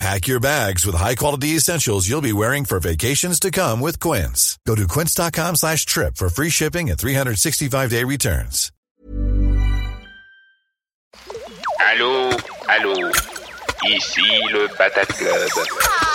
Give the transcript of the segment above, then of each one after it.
Pack your bags with high-quality essentials you'll be wearing for vacations to come with Quince. Go to quince.com slash trip for free shipping and 365-day returns. Allô, allô, ici le Patate Club.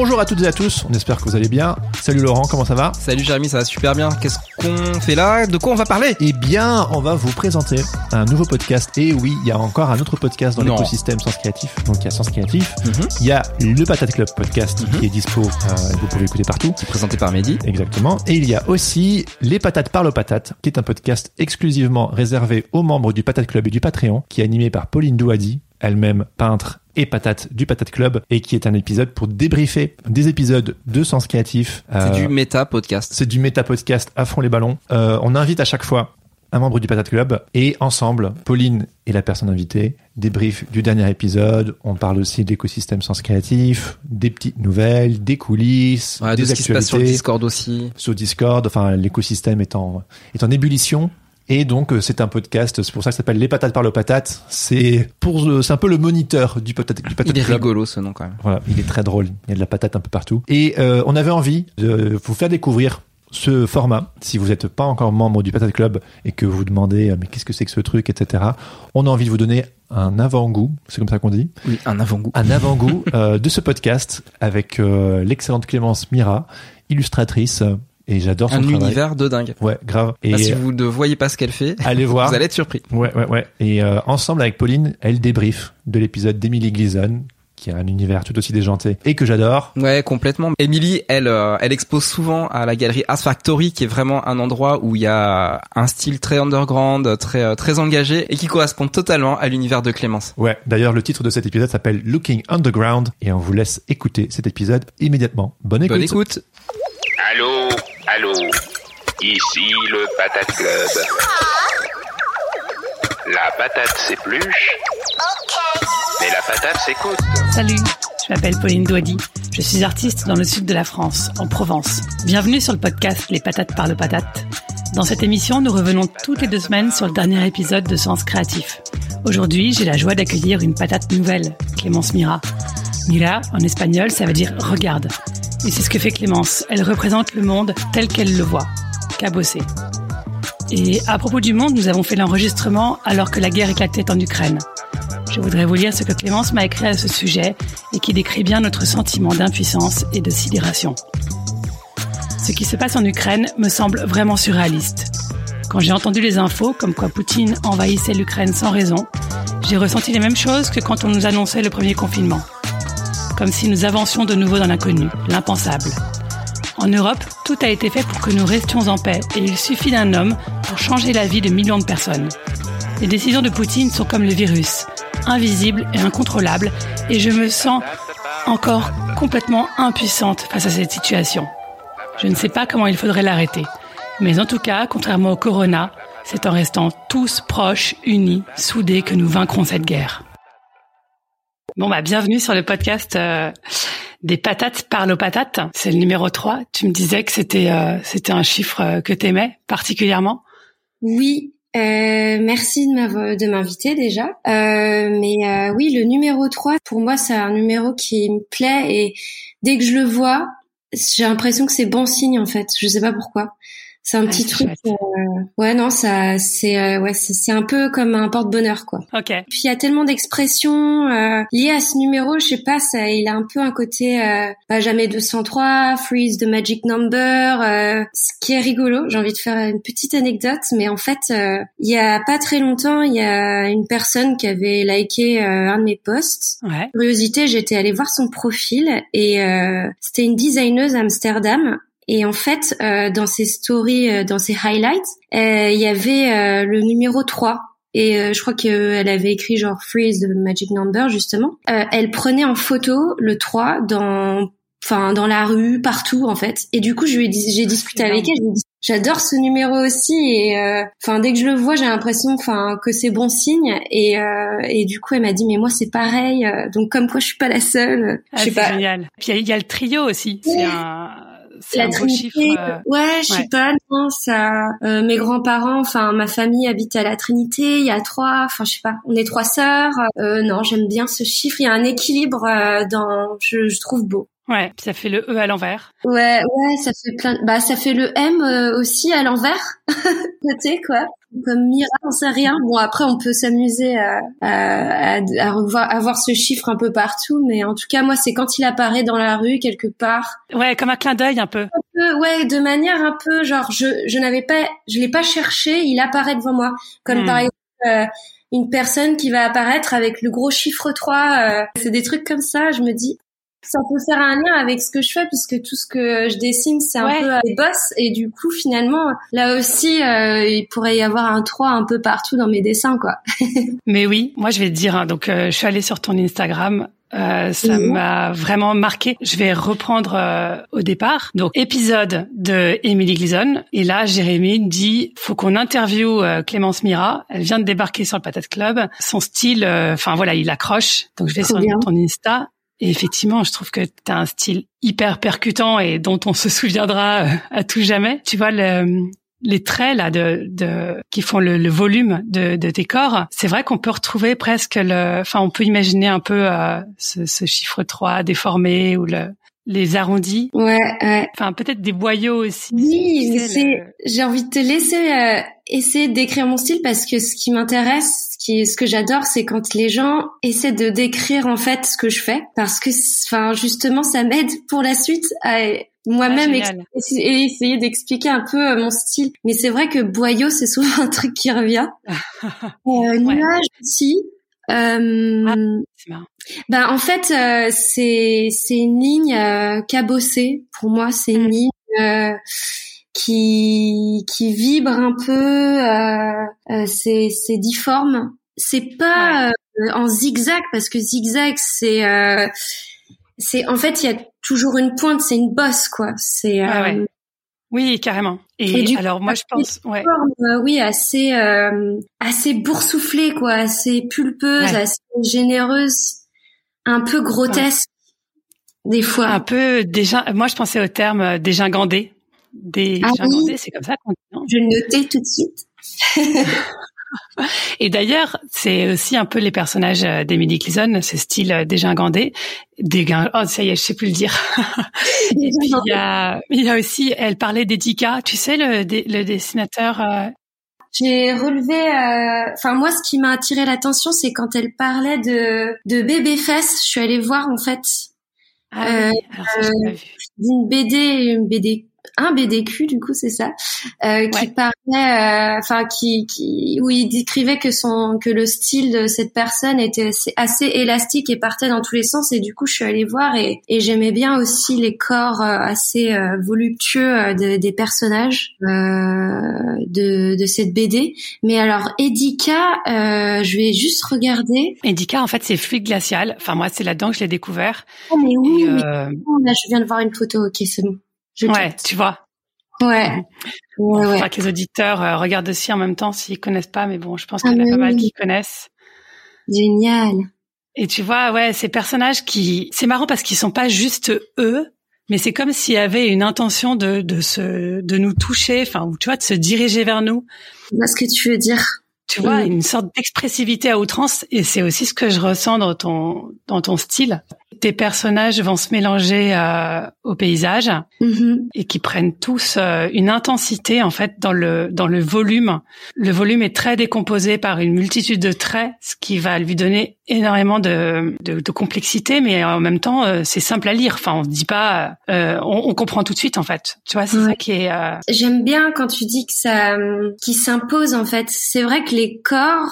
Bonjour à toutes et à tous, on espère que vous allez bien. Salut Laurent, comment ça va Salut Jérémy, ça va super bien. Qu'est-ce qu'on fait là? De quoi on va parler? Eh bien, on va vous présenter un nouveau podcast. Et oui, il y a encore un autre podcast dans l'écosystème Sens Créatif. Donc il y a Sens Créatif, Mhm. il y a le Patate Club podcast Mhm. qui est dispo, euh, vous pouvez l'écouter partout. Présenté par Mehdi. Exactement. Et il y a aussi Les Patates parlent aux patates, qui est un podcast exclusivement réservé aux membres du Patate Club et du Patreon, qui est animé par Pauline Douadi, elle-même peintre et patate du Patate Club, et qui est un épisode pour débriefer des épisodes de Sens Créatif. C'est Euh, du méta podcast. c'est du méta podcast à fond les ballons. Euh, on invite à chaque fois un membre du Patate Club et ensemble, Pauline et la personne invitée débrief du dernier épisode. On parle aussi de l'écosystème sens créatif, des petites nouvelles, des coulisses, Ouais, de des ce qui se passe sur Discord aussi. sur Discord. Enfin, l'écosystème est en, est en ébullition. Et donc, euh, c'est un podcast. C'est pour ça que ça s'appelle Les Patates par le Patate. C'est pour, euh, c'est un peu le moniteur du Patate, du patate Il est Club. rigolo ce nom quand même. Voilà, il est très drôle. Il y a de la patate un peu partout. Et euh, on avait envie de vous faire découvrir ce format. Si vous n'êtes pas encore membre du Patate Club et que vous demandez mais qu'est-ce que c'est que ce truc, etc. On a envie de vous donner un avant-goût, c'est comme ça qu'on dit, Oui, un avant-goût. un avant-goût euh, de ce podcast avec euh, l'excellente Clémence Mira, illustratrice. Et j'adore son Un travail. univers de dingue. Ouais, grave. Et Ah, si euh, vous ne voyez pas ce qu'elle fait, allez voir. vous allez être surpris. Ouais, ouais, ouais. Et euh, ensemble avec Pauline, elle débrief de l'épisode d'Emily Gleason, qui a un univers tout aussi déjanté et que j'adore. Ouais, complètement. Emily, elle, euh, elle expose souvent à la galerie Art Factory, qui est vraiment un endroit où il y a un style très underground, très très engagé et qui correspond totalement à l'univers de Clémence. Ouais, d'ailleurs, le titre de cet épisode s'appelle Looking Underground et on vous laisse écouter cet épisode immédiatement. Bonne écoute. Bonne écoute. Allô, allô, ici le Patate Club. La patate s'épluche, mais la patate s'écoute. Salut, je m'appelle Pauline Douady. Je suis artiste dans le sud de la France, en Provence. Bienvenue sur le podcast Les Patates par le Patate. Dans cette émission, nous revenons toutes les deux semaines sur le dernier épisode de Sens Créatif. Aujourd'hui, j'ai la joie d'accueillir une patate nouvelle, Clémence Mira. Mira, en espagnol, ça veut dire regarde. Et c'est ce que fait Clémence. Elle représente le monde tel qu'elle le voit. Cabossé. Et à propos du monde, nous avons fait l'enregistrement alors que la guerre éclatait en Ukraine. Je voudrais vous lire ce que Clémence m'a écrit à ce sujet et qui décrit bien notre sentiment d'impuissance et de sidération. Ce qui se passe en Ukraine me semble vraiment surréaliste. Quand j'ai entendu les infos comme quoi Poutine envahissait l'Ukraine sans raison, j'ai ressenti les mêmes choses que quand on nous annonçait le premier confinement. Comme si nous avancions de nouveau dans l'inconnu, l'impensable. En Europe, tout a été fait pour que nous restions en paix et il suffit d'un homme pour changer la vie de millions de personnes. Les décisions de Poutine sont comme le virus, invisibles et incontrôlables, et je me sens encore complètement impuissante face à cette situation. Je ne sais pas comment il faudrait l'arrêter, mais en tout cas, contrairement au corona, c'est en restant tous proches, unis, soudés que nous vaincrons cette guerre. Bon bah bienvenue sur le podcast euh, des patates parlent aux patates. C'est le numéro 3. Tu me disais que c'était euh, c'était un chiffre euh, que t'aimais particulièrement. Oui, euh, merci de m'inviter déjà. Euh, mais euh, oui, le numéro 3, pour moi, c'est un numéro qui me plaît et dès que je le vois, j'ai l'impression que c'est bon signe en fait. Je sais pas pourquoi. C'est un Ah, petit truc. euh, ouais, non, ça, c'est euh, ouais, c'est un peu comme un porte-bonheur quoi. Ok. Puis il y a tellement d'expressions euh, liées à ce numéro, je sais pas, ça, il a un peu un côté euh, bah, jamais 203, freeze the magic number, euh, ce qui est rigolo. J'ai envie de faire une petite anecdote, mais en fait, euh, il y a pas très longtemps, il y a une personne qui avait liké euh, un de mes posts. Ouais. Curiosité, j'étais allée voir son profil et euh, c'était une designeuse à Amsterdam. Et en fait, euh, dans ses stories, euh, dans ses highlights, euh, il y avait euh, le numéro 3. Et euh, je crois qu'elle avait écrit genre Freeze the Magic Number, justement. Euh, elle prenait en photo le 3 dans enfin dans la rue, partout en fait. Et du coup, je lui j'ai discuté avec elle, je lui ai dit, j'adore ce numéro aussi et euh, enfin dès que je le vois, j'ai l'impression enfin que c'est bon signe et euh, et du coup, elle m'a dit mais moi c'est pareil. Donc comme quoi je suis pas la seule. Ah, c'est pas. génial. Puis il y a- il y, a le trio aussi. C'est un, c'est la un Trinité, chiffre. euh, ouais, je ouais. sais pas, non, ça, euh, mes grands-parents, enfin, ma famille habite à la Trinité, il y a trois, enfin, je sais pas, on est trois sœurs, euh, non, j'aime bien ce chiffre, il y a un équilibre euh, dans, je, je trouve beau. Ouais, puis ça fait le E à l'envers. Ouais, ouais, ça fait plein, bah, ça fait le M euh, aussi à l'envers, côté, quoi. Comme Mira, on sait rien. Bon, après, on peut s'amuser à, à, à, à revoir, à voir ce chiffre un peu partout, mais en tout cas, moi, c'est quand il apparaît dans la rue, quelque part, Ouais, comme un clin d'œil un peu. peu, ouais, de manière un peu genre je je n'avais pas je l'ai pas cherché, il apparaît devant moi comme Hmm. par exemple euh, une personne qui va apparaître avec le gros chiffre 3, euh, c'est des trucs comme ça, je me dis ça peut faire un lien avec ce que je fais puisque tout ce que je dessine c'est un Ouais. peu des bosses et du coup finalement là aussi euh, il pourrait y avoir un 3 un peu partout dans mes dessins quoi. Mais oui, moi je vais te dire, hein, donc euh, je suis allée sur ton Instagram. Euh, ça Mhm. m'a vraiment marqué. Je vais reprendre euh, au départ. Donc épisode de Emily Gleason. Et là, Jérémy dit faut qu'on interviewe euh, Clémence Mira. Elle vient de débarquer sur le Patate Club. Son style, euh, enfin voilà, il accroche. Donc je vais Trop sur bien. ton Insta. Et effectivement, je trouve que tu as un style hyper percutant et dont on se souviendra euh, à tout jamais. Tu vois le les traits là de, de qui font le, le volume de, de tes corps, c'est vrai qu'on peut retrouver presque le, enfin on peut imaginer un peu euh, ce, ce chiffre 3 déformé ou le les arrondis, Ouais, ouais. enfin peut-être des boyaux aussi. Oui, c'est, j'ai envie de te laisser euh, essayer de décrire mon style parce que ce qui m'intéresse, ce que j'adore, c'est quand les gens essaient de décrire en fait ce que je fais parce que, enfin, justement, ça m'aide pour la suite à moi-même Ah, et essayer d'expliquer un peu euh, mon style. Mais c'est vrai que boyau, c'est souvent un truc qui revient. Euh, nuage aussi. Euh, Ah. Marrant. ben en fait, euh, c'est c'est une ligne euh, cabossée. Pour moi, c'est une Mm. ligne euh, qui qui vibre un peu. Euh, euh, c'est c'est difforme. C'est pas euh, en zigzag parce que zigzag c'est euh, c'est en fait il y a toujours une pointe. C'est une bosse quoi. C'est Ouais, ouais. Oui, carrément. Et, Et du alors moi je pense, ouais, forme, euh, oui, assez euh, assez boursouflée quoi, assez pulpeuse, Ouais. assez généreuse, un peu grotesque des fois. un peu déjà. Moi je pensais au terme euh, dégingandé. Dégingandé, oui. c'est comme ça qu'on dit. non? Je vais le noter tout de suite. Et d'ailleurs, c'est aussi un peu les personnages euh, d'Emily Cleason, ce style euh, dégingandé. Déguin... Oh, ça y est, je sais plus le dire. Et puis, il y a, il y a aussi, elle parlait d'Edika, tu sais, le, dessinateur. euh, J'ai relevé, euh, enfin moi, ce qui m'a attiré l'attention, c'est quand elle parlait de de bébé fesses. Je suis allée voir en fait Ah Euh, oui, d'une BD, une BD, un BDQ du coup c'est ça, euh, qui Ouais. parlait, euh, enfin qui, qui, où il décrivait que son, que le style de cette personne était assez, assez élastique et partait dans tous les sens et du coup je suis allée voir et, et j'aimais bien aussi les corps euh, assez euh, voluptueux euh, de- des personnages euh, de, de cette BD. Mais alors Edika, euh, je vais juste regarder. Edika, en fait, c'est fluide glacial. Enfin, moi, c'est là-dedans que je l'ai découvert. Oh mais oui, Et, mais là je viens de voir une photo. Ok c'est bon. Je ouais, tu vois. Ouais. Ouais, ouais. Faudra que les auditeurs euh, regardent aussi en même temps s'ils connaissent pas, mais bon, je pense Ah, qu'il y en a pas mal qui connaissent. Génial. Et tu vois, ouais, ces personnages qui, c'est marrant parce qu'ils sont pas juste eux, mais c'est comme s'il y avait une intention de de se, de nous toucher, enfin, ou tu vois, de se diriger vers nous. Je vois ce que tu veux dire. Tu vois, Mm. une sorte d'expressivité à outrance, et c'est aussi ce que je ressens dans ton dans ton style. Tes personnages vont se mélanger euh, au paysage Mhm. et qui prennent tous euh, une intensité en fait dans le dans le volume. Le volume est très décomposé par une multitude de traits, ce qui va lui donner énormément de de, de complexité, mais en même temps euh, c'est simple à lire. Enfin, on se dit pas, euh, on, on comprend tout de suite en fait. Tu vois, c'est ça qui est. euh, J'aime bien quand tu dis que ça, qui s'impose en fait. C'est vrai que les corps,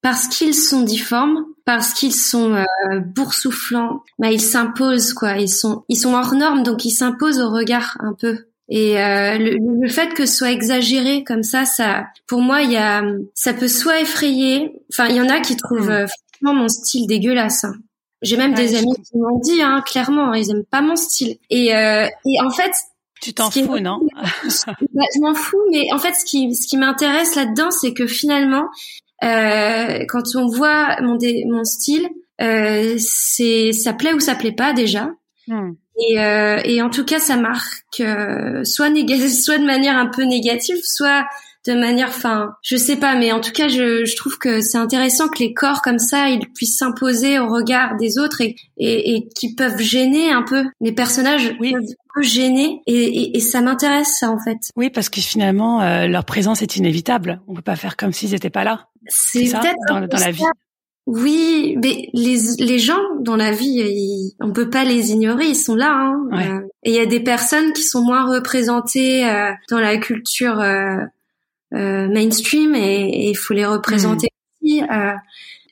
parce qu'ils sont difformes, parce qu'ils sont euh, boursouflants, bah ils s'imposent quoi. Ils sont, ils sont hors normes, donc ils s'imposent au regard un peu. Et euh, le, le fait que ce soit exagéré comme ça, ça, pour moi, il y a, ça peut soit effrayer. Enfin, il y en a qui trouvent Mm. euh, franchement mon style dégueulasse. hein. J'ai même des amis qui m'ont dit, hein, clairement, ils aiment pas mon style. Et, euh, et en fait, tu t'en fous, non? bah, Je m'en fous, mais en fait, ce qui, ce qui m'intéresse là-dedans, c'est que finalement, euh, quand on voit mon, mon style, euh, c'est ça plaît ou ça plaît pas déjà. Hmm. Et, euh, et en tout cas, ça marque euh, soit soit de manière un peu négative, soit de manière, enfin, je sais pas, mais en tout cas, je, je trouve que c'est intéressant que les corps comme ça, ils puissent s'imposer au regard des autres et, et, et qui peuvent gêner un peu. Les personnages oui. peuvent gêner et, et, et ça m'intéresse ça en fait. Oui, parce que finalement, euh, leur présence est inévitable. On peut pas faire comme s'ils étaient pas là. C'est peut-être dans, dans la vie. Oui, mais les, les gens dans la vie, ils, on peut pas les ignorer, ils sont là. Hein. Euh, et il y a des personnes qui sont moins représentées euh, dans la culture euh mainstream et il faut les représenter hmm. aussi.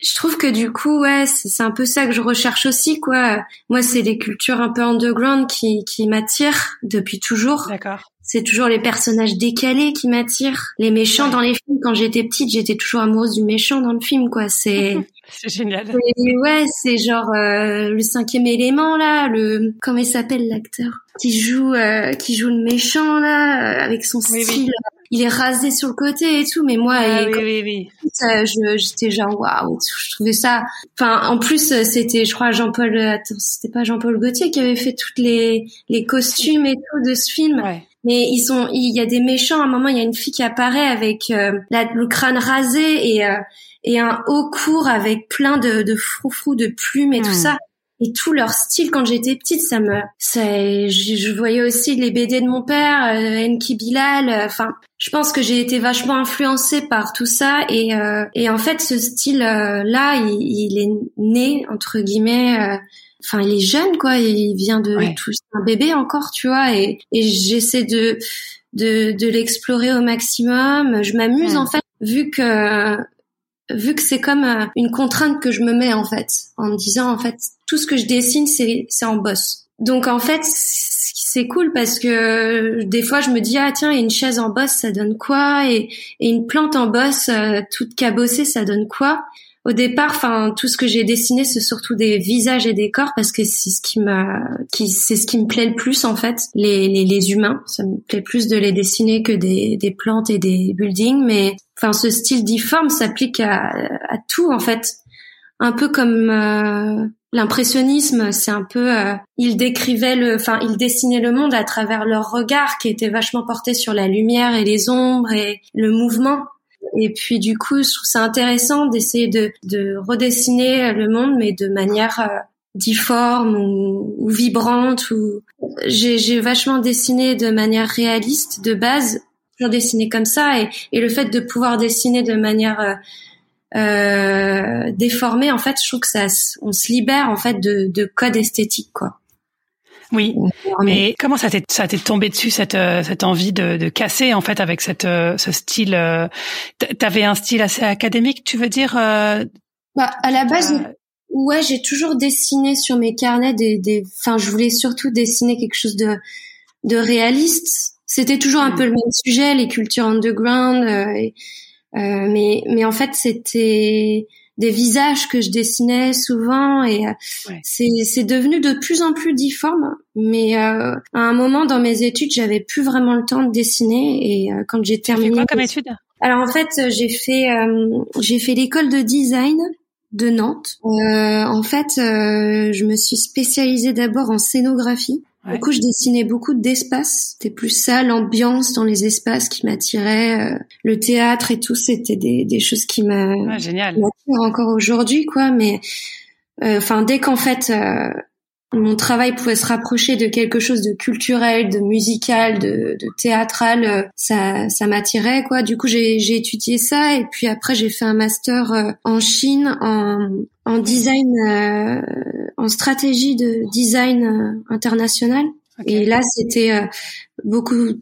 je trouve que du coup, ouais, c'est un peu ça que je recherche aussi, quoi. Moi, c'est les cultures un peu underground qui, qui m'attirent depuis toujours. D'accord c'est toujours les personnages décalés qui m'attirent. Les méchants dans les films, quand j'étais petite, j'étais toujours amoureuse du méchant dans le film, quoi. C'est c'est génial. ouais, c'est genre euh, le cinquième élément là, le comment il s'appelle l'acteur qui joue euh, qui joue le méchant là euh, avec son style. Il est rasé sur le côté et tout, mais moi, ah, oui, oui, oui. j'étais genre waouh, je trouvais ça. Enfin, en plus, c'était, je crois, Jean-Paul. Attends, c'était pas Jean-Paul Gaultier qui avait fait toutes les les costumes et tout de ce film. Ouais mais ils sont il y a des méchants à un moment il y a une fille qui apparaît avec euh, le crâne rasé et euh, et un haut court avec plein de de froufrous de plumes et tout ça. Et tout leur style quand j'étais petite ça me ça je, je, voyais aussi les BD de mon père euh, Enki Bilal euh, enfin je pense que j'ai été vachement influencée par tout ça. Et et en fait ce style là il, il, est né entre guillemets enfin il est jeune quoi. Il vient de tout un bébé encore tu vois. Et, et j'essaie de de, de l'explorer au maximum. Je m'amuse en fait vu que vu que c'est comme euh, une contrainte que je me mets en fait en me disant en fait tout ce que je dessine c'est c'est en bosse. Donc en fait c'est cool parce que des fois je me dis ah tiens une chaise en bosse ça donne quoi? Et, et une plante en bosse euh, toute cabossée ça donne quoi? Au départ, enfin tout ce que j'ai dessiné, c'est surtout des visages et des corps parce que c'est ce qui m'a, qui c'est ce qui me plaît le plus en fait. Les, les, les humains, ça me plaît plus de les dessiner que des, des plantes et des buildings, mais enfin ce style difforme s'applique à, à tout en fait. Un peu comme euh, l'impressionnisme, c'est un peu, euh, il décrivait le, enfin il dessinait le monde à travers leur regard qui était vachement porté sur la lumière et les ombres et le mouvement. Et puis du coup, je trouve ça intéressant d'essayer de, de redessiner le monde, mais de manière euh, difforme ou, ou, vibrante. Ou j'ai vachement dessiné de manière réaliste de base, toujours dessiné comme ça, et, et le fait de pouvoir dessiner de manière euh, euh déformée, en fait, je trouve que ça, on se libère en fait de, de code esthétique, quoi. Oui, mais comment ça t'est ça t'est tombé dessus cette euh, cette envie de, de casser en fait avec cette euh, ce style euh, T'avais un style assez académique, tu veux dire Bah à la base, ouais, j'ai toujours dessiné sur mes carnets des des. Enfin, je voulais surtout dessiner quelque chose de de réaliste. C'était toujours un hmm. peu le même sujet, les cultures underground. mais mais en fait, c'était des visages que je dessinais souvent et euh, c'est devenu de plus en plus difforme mais euh, à un moment dans mes études j'avais plus vraiment le temps de dessiner et euh, quand j'ai terminé quoi comme alors en fait j'ai fait j'ai fait l'école de design de Nantes. en fait, je me suis spécialisée d'abord en scénographie. Du coup, je dessinais beaucoup d'espaces. C'était plus ça, l'ambiance dans les espaces qui m'attirait. Euh, le théâtre et tout, c'était des, des choses qui m'attirent encore aujourd'hui, quoi. Mais euh, enfin, dès qu'en fait euh, mon travail pouvait se rapprocher de quelque chose de culturel, de musical, de, de théâtral, ça, ça m'attirait, quoi. Du coup, j'ai étudié ça et puis après, j'ai fait un master en Chine en, en design en stratégie de design euh, international. Et là, c'était euh, beaucoup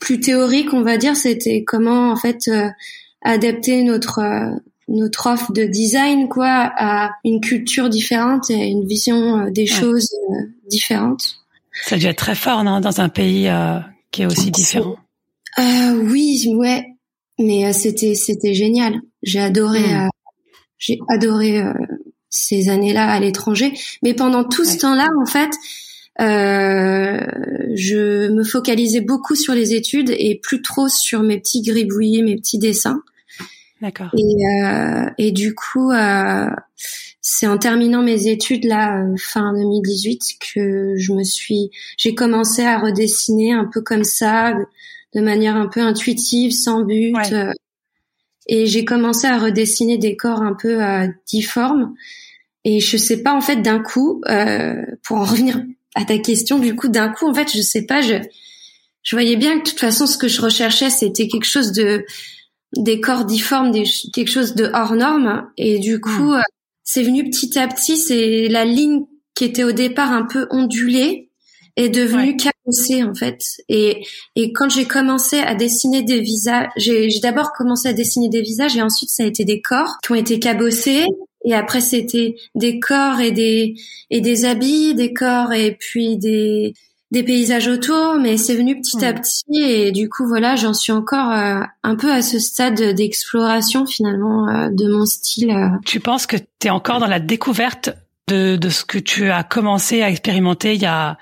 plus théorique, on va dire. C'était comment en fait euh, adapter notre notre offre de design quoi à une culture différente et à une vision des choses différentes. Ça dû être très fort non, dans un pays qui est aussi différent. Euh, oui, ouais, mais c'était c'était génial. J'ai adoré, hmm. j'ai adoré ces années-là à l'étranger. Mais pendant tout ce temps-là, en fait, euh, je me focalisais beaucoup sur les études et plus trop sur mes petits gribouillis, mes petits dessins. D'accord. Et, euh, et du coup, euh, c'est en terminant mes études là euh, fin 2018 que je me suis, j'ai commencé à redessiner un peu comme ça, de, manière un peu intuitive, sans but. Ouais. euh, et j'ai commencé à redessiner des corps un peu euh, difformes. Et je sais pas en fait d'un coup, euh, pour en revenir à ta question, du coup d'un coup en fait je sais pas, je je voyais bien que de toute façon ce que je recherchais c'était quelque chose de des corps difformes, des, quelque chose de hors norme. Et du coup, euh, c'est venu petit à petit. C'est la ligne qui était au départ un peu ondulée est devenue Ouais. cabossée en fait. Et et quand j'ai commencé à dessiner des visages, j'ai j'ai d'abord commencé à dessiner des visages et ensuite ça a été des corps qui ont été cabossés. Et après c'était des corps et des et des habits, des corps et puis des des paysages autour, mais c'est venu petit à petit et du coup voilà, j'en suis encore euh, un peu à ce stade d'exploration finalement euh, de mon style. euh. Tu penses que tu es encore dans la découverte de, de ce que tu as commencé à expérimenter il y a,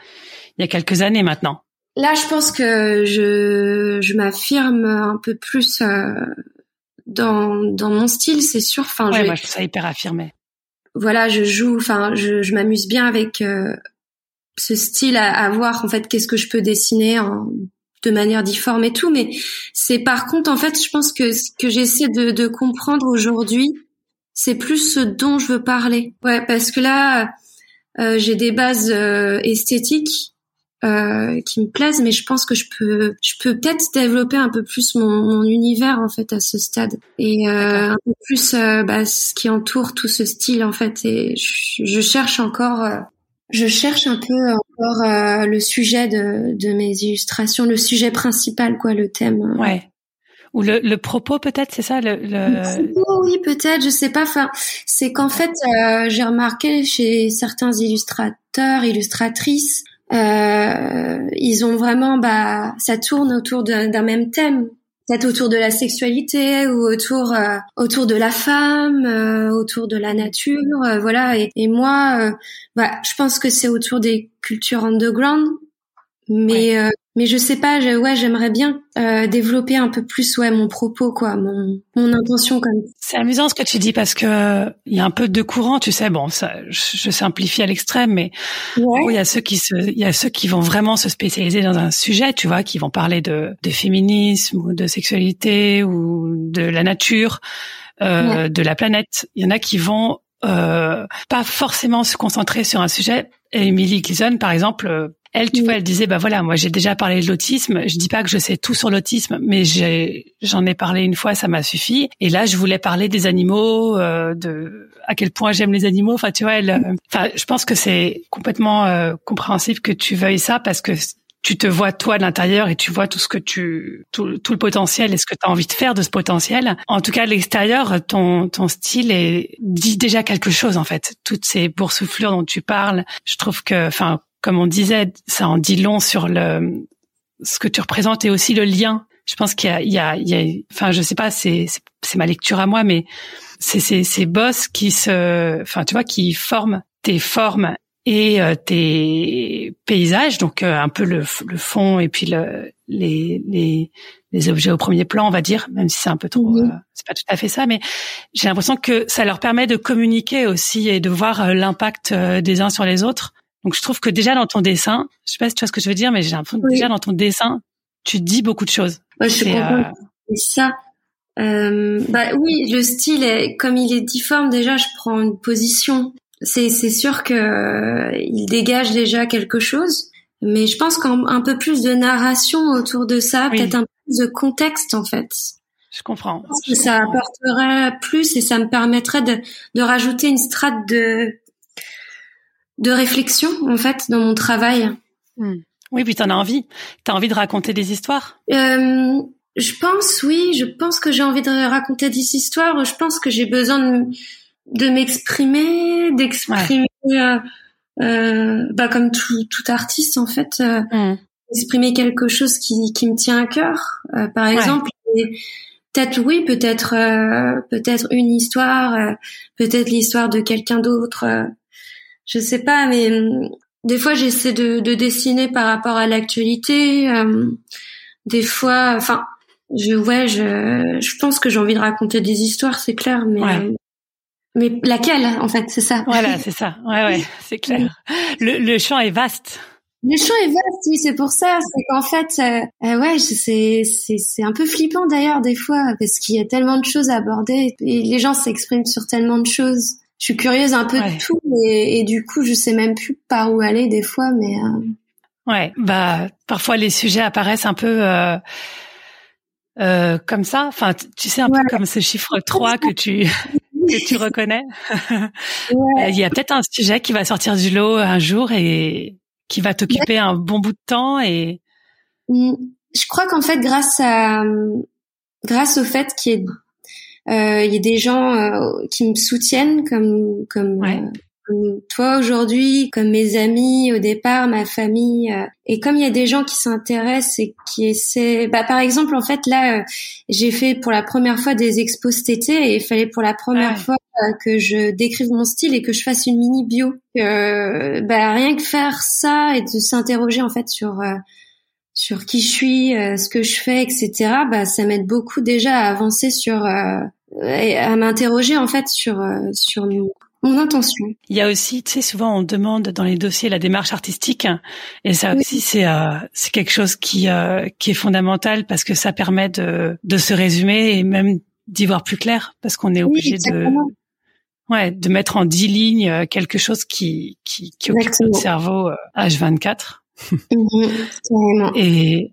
il y a quelques années maintenant? Là, je pense que je je m'affirme un peu plus euh, dans dans mon style, c'est sûr. Enfin, Ouais, je, moi je trouve ça hyper affirmé. voilà, je joue, enfin, je, je m'amuse bien avec euh, ce style à, à voir en fait qu'est-ce que je peux dessiner en, de manière difforme et tout. Mais c'est par contre, en fait, je pense que ce que j'essaie de, de comprendre aujourd'hui, c'est plus ce dont je veux parler. Ouais, parce que là, euh, j'ai des bases euh, esthétiques. euh, qui me plaisent, mais je pense que je peux, je peux peut-être développer un peu plus mon, mon univers en fait à ce stade et euh, un peu plus euh, bah, ce qui entoure tout ce style en fait. Et je, je cherche encore, euh, je cherche un peu encore euh, le sujet de, de mes illustrations, le sujet principal quoi, le thème. Ouais. Ou le, le propos peut-être, c'est ça le, le... Oh oui, peut-être, je sais pas. Enfin, c'est qu'en fait, euh, j'ai remarqué chez certains illustrateurs, illustratrices, euh, ils ont vraiment, bah, ça tourne autour d'un même thème. Peut-être autour de la sexualité ou autour euh, autour de la femme, euh, autour de la nature, euh, voilà. Et, et moi, euh, bah, je pense que c'est autour des cultures underground, mais euh, mais je sais pas, je, ouais, j'aimerais bien euh, développer un peu plus, ouais, mon propos, quoi, mon mon intention comme. C'est amusant ce que tu dis parce que il y a un peu de courant, tu sais. Bon, ça, je, je simplifie à l'extrême, mais Ouais. il y a ceux qui se, il y a ceux qui vont vraiment se spécialiser dans un sujet, tu vois, qui vont parler de, de féminisme ou de sexualité ou de la nature, euh, de la planète. Il y en a qui vont euh, pas forcément se concentrer sur un sujet. Et Emily Gleason, par exemple, euh, elle, tu Oui. vois, elle disait, bah voilà, moi j'ai déjà parlé de l'autisme. Je dis pas que je sais tout sur l'autisme, mais j'en ai parlé une fois, ça m'a suffi. Et là, je voulais parler des animaux, euh, de à quel point j'aime les animaux. Enfin, tu vois, elle, euh, enfin, je pense que c'est complètement euh, compréhensible que tu veuilles ça parce que tu te vois toi de l'intérieur et tu vois tout ce que tu tout, tout le potentiel et ce que tu as envie de faire de ce potentiel. En tout cas, de l'extérieur, ton ton style est dit déjà quelque chose en fait. Toutes ces boursouflures dont tu parles, je trouve que enfin comme on disait, ça en dit long sur le ce que tu représentes et aussi le lien. Je pense qu'il y a il y a il y a enfin je sais pas, c'est c'est, ma lecture à moi mais c'est ces ces boss qui se enfin tu vois qui forment tes formes et euh, tes paysages, donc euh, un peu le, le fond et puis le, les, les, les objets au premier plan, on va dire, même si c'est un peu trop, Mhm. euh, c'est pas tout à fait ça, mais j'ai l'impression que ça leur permet de communiquer aussi et de voir euh, l'impact des uns sur les autres. Donc je trouve que déjà dans ton dessin, je sais pas si tu vois ce que je veux dire, mais j'ai l'impression que Oui. déjà dans ton dessin, tu dis beaucoup de choses. Ouais, je suis contente. euh, ça. Euh, bah oui, le style, est, comme il est difforme, déjà, je prends une position. C'est c'est sûr que euh, il dégage déjà quelque chose, mais je pense qu'un un peu plus de narration autour de ça, Oui. peut-être un peu plus de contexte en fait. je comprends. Je pense Je que ça comprends. apporterait plus et ça me permettrait de, de rajouter une strate de de réflexion en fait dans mon travail. Oui, puis t'en as envie. T'as envie de raconter des histoires. Euh, je pense, oui, je pense que j'ai envie de raconter des histoires. Je pense que j'ai besoin de, de m'exprimer, d'exprimer, euh, euh, bah, comme tout, tout artiste en fait, euh, exprimer quelque chose qui, qui me tient à cœur. Euh, par exemple, peut-être oui, peut-être euh, peut-être une histoire, euh, peut-être l'histoire de quelqu'un d'autre. Euh, je sais pas, mais hum, des fois j'essaie de, de, dessiner par rapport à l'actualité. des fois, enfin, je ouais, je je pense que j'ai envie de raconter des histoires, c'est clair, mais mais laquelle en fait, c'est ça. Voilà, c'est ça. Ouais, ouais, c'est clair. Le, le champ est vaste. Le champ est vaste, oui, c'est pour ça. C'est qu'en fait, euh, euh ouais, c'est c'est c'est un peu flippant d'ailleurs des fois parce qu'il y a tellement de choses à aborder et les gens s'expriment sur tellement de choses. Je suis curieuse un peu de tout et, et, du coup, je sais même plus par où aller des fois, mais. Euh... Ouais, bah parfois les sujets apparaissent un peu. Euh... Euh, comme ça, enfin, tu sais un peu comme ce chiffre 3 que tu que tu reconnais. ouais. Il y a peut-être un sujet qui va sortir du lot un jour et qui va t'occuper un bon bout de temps et mm. je crois qu'en fait grâce à grâce au fait qu'il y ait euh, il y a des gens euh, qui me soutiennent comme comme, euh, comme toi aujourd'hui, comme mes amis au départ, ma famille, euh, et comme il y a des gens qui s'intéressent et qui essaient, bah par exemple en fait là, j'ai fait pour la première fois des expos cet été et il fallait pour la première fois euh, que je décrive mon style et que je fasse une mini bio. Euh, bah, rien que faire ça et de s'interroger en fait sur euh, sur qui je suis, euh, ce que je fais, etc. Bah ça m'aide beaucoup déjà à avancer sur à m'interroger en fait sur sur mon intention. Il y a aussi, tu sais, souvent on demande dans les dossiers la démarche artistique, et ça aussi c'est c'est quelque chose qui qui est fondamental parce que ça permet de de se résumer et même d'y voir plus clair parce qu'on est obligé de Ouais, de mettre en dix lignes euh, quelque chose qui qui, qui occupe notre cerveau H24. Euh, mhm, et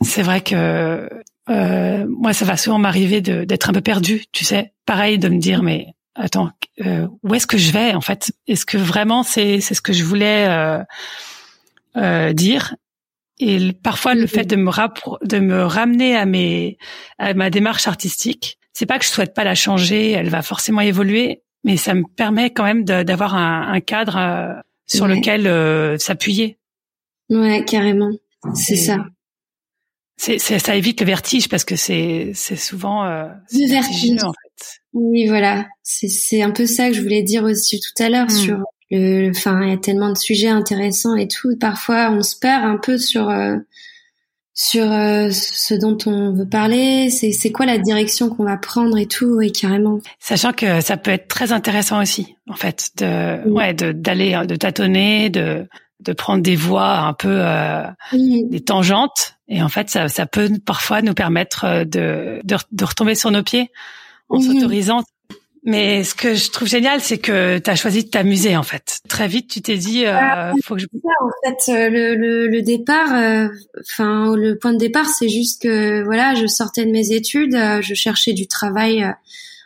c'est vrai que euh, moi, ça va souvent m'arriver d'être un peu perdu, tu sais. Pareil, de me dire, mais attends, euh, où est-ce que je vais en fait? Est-ce que vraiment c'est c'est ce que je voulais euh, euh, dire? Et parfois, le fait de me de me ramener à mes à ma démarche artistique, c'est pas que je souhaite pas la changer, elle va forcément évoluer, mais ça me permet quand même d'avoir un, un, cadre euh, sur lequel euh, s'appuyer. Ouais, carrément. C'est ça. C'est, ça évite le vertige parce que c'est, c'est souvent euh, le vertige en fait. Oui, voilà. C'est, c'est un peu ça que je voulais dire aussi tout à l'heure hmm. sur le. Enfin, il y a tellement de sujets intéressants et tout. Parfois, on se perd un peu sur euh, sur euh, ce dont on veut parler, c'est c'est quoi la direction qu'on va prendre et tout, et carrément. Sachant que ça peut être très intéressant aussi, en fait, de ouais, de d'aller, de tâtonner, de de prendre des voies un peu euh, des tangentes, et en fait, ça ça peut parfois nous permettre euh, de de, de retomber sur nos pieds en s'autorisant mais ce que je trouve génial, c'est que tu as choisi de t'amuser en fait. Très vite, tu t'es dit, euh, ah, faut que je. en fait, euh, le, le, le départ, euh, enfin le point de départ, c'est juste que voilà, je sortais de mes études, euh, je cherchais du travail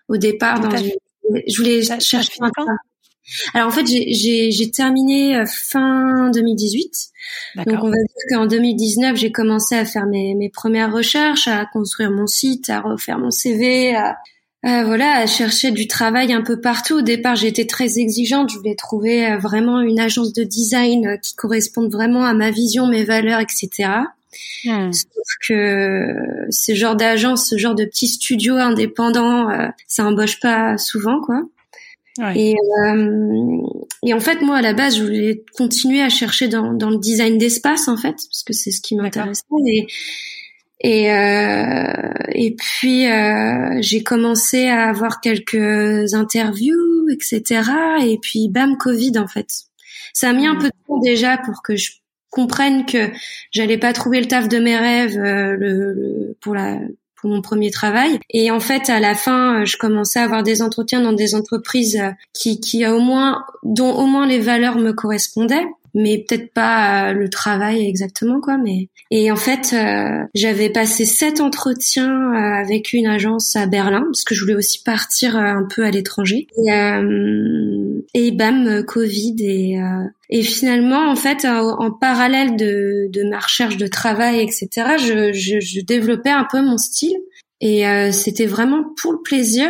au départ. Dans Je voulais chercher un travail. Alors en fait, j'ai terminé fin 2018. Donc on va dire qu'en 2019, j'ai commencé à faire mes, mes premières recherches, à construire mon site, à refaire mon CV, à, euh, voilà, à chercher du travail un peu partout. Au départ, j'étais très exigeante. Je voulais trouver euh, vraiment une agence de design euh, qui corresponde vraiment à ma vision, mes valeurs, etc. Hmm. Sauf que ce genre d'agence, ce genre de petit studio indépendant, ça embauche pas souvent, quoi. Et, et en fait, moi, à la base, je voulais continuer à chercher dans, dans le design d'espace, en fait, parce que c'est ce qui m'intéressait. Et, et, euh, et puis euh, j'ai commencé à avoir quelques interviews, etc. Et puis bam, Covid en fait. Ça a mis un mmh. peu de temps déjà pour que je comprenne que j'allais pas trouver le taf de mes rêves euh, le, pour la mon premier travail. Et en fait, à la fin, je commençais à avoir des entretiens dans des entreprises qui, qui au moins, dont au moins les valeurs me correspondaient mais peut-être pas euh, le travail exactement quoi mais et en fait euh, j'avais passé sept entretiens euh, avec une agence à Berlin parce que je voulais aussi partir un peu à l'étranger. Et, et bam Covid et et finalement en fait en, parallèle de, de ma recherche de travail etc je, je, je développais un peu mon style. Et c'était vraiment pour le plaisir.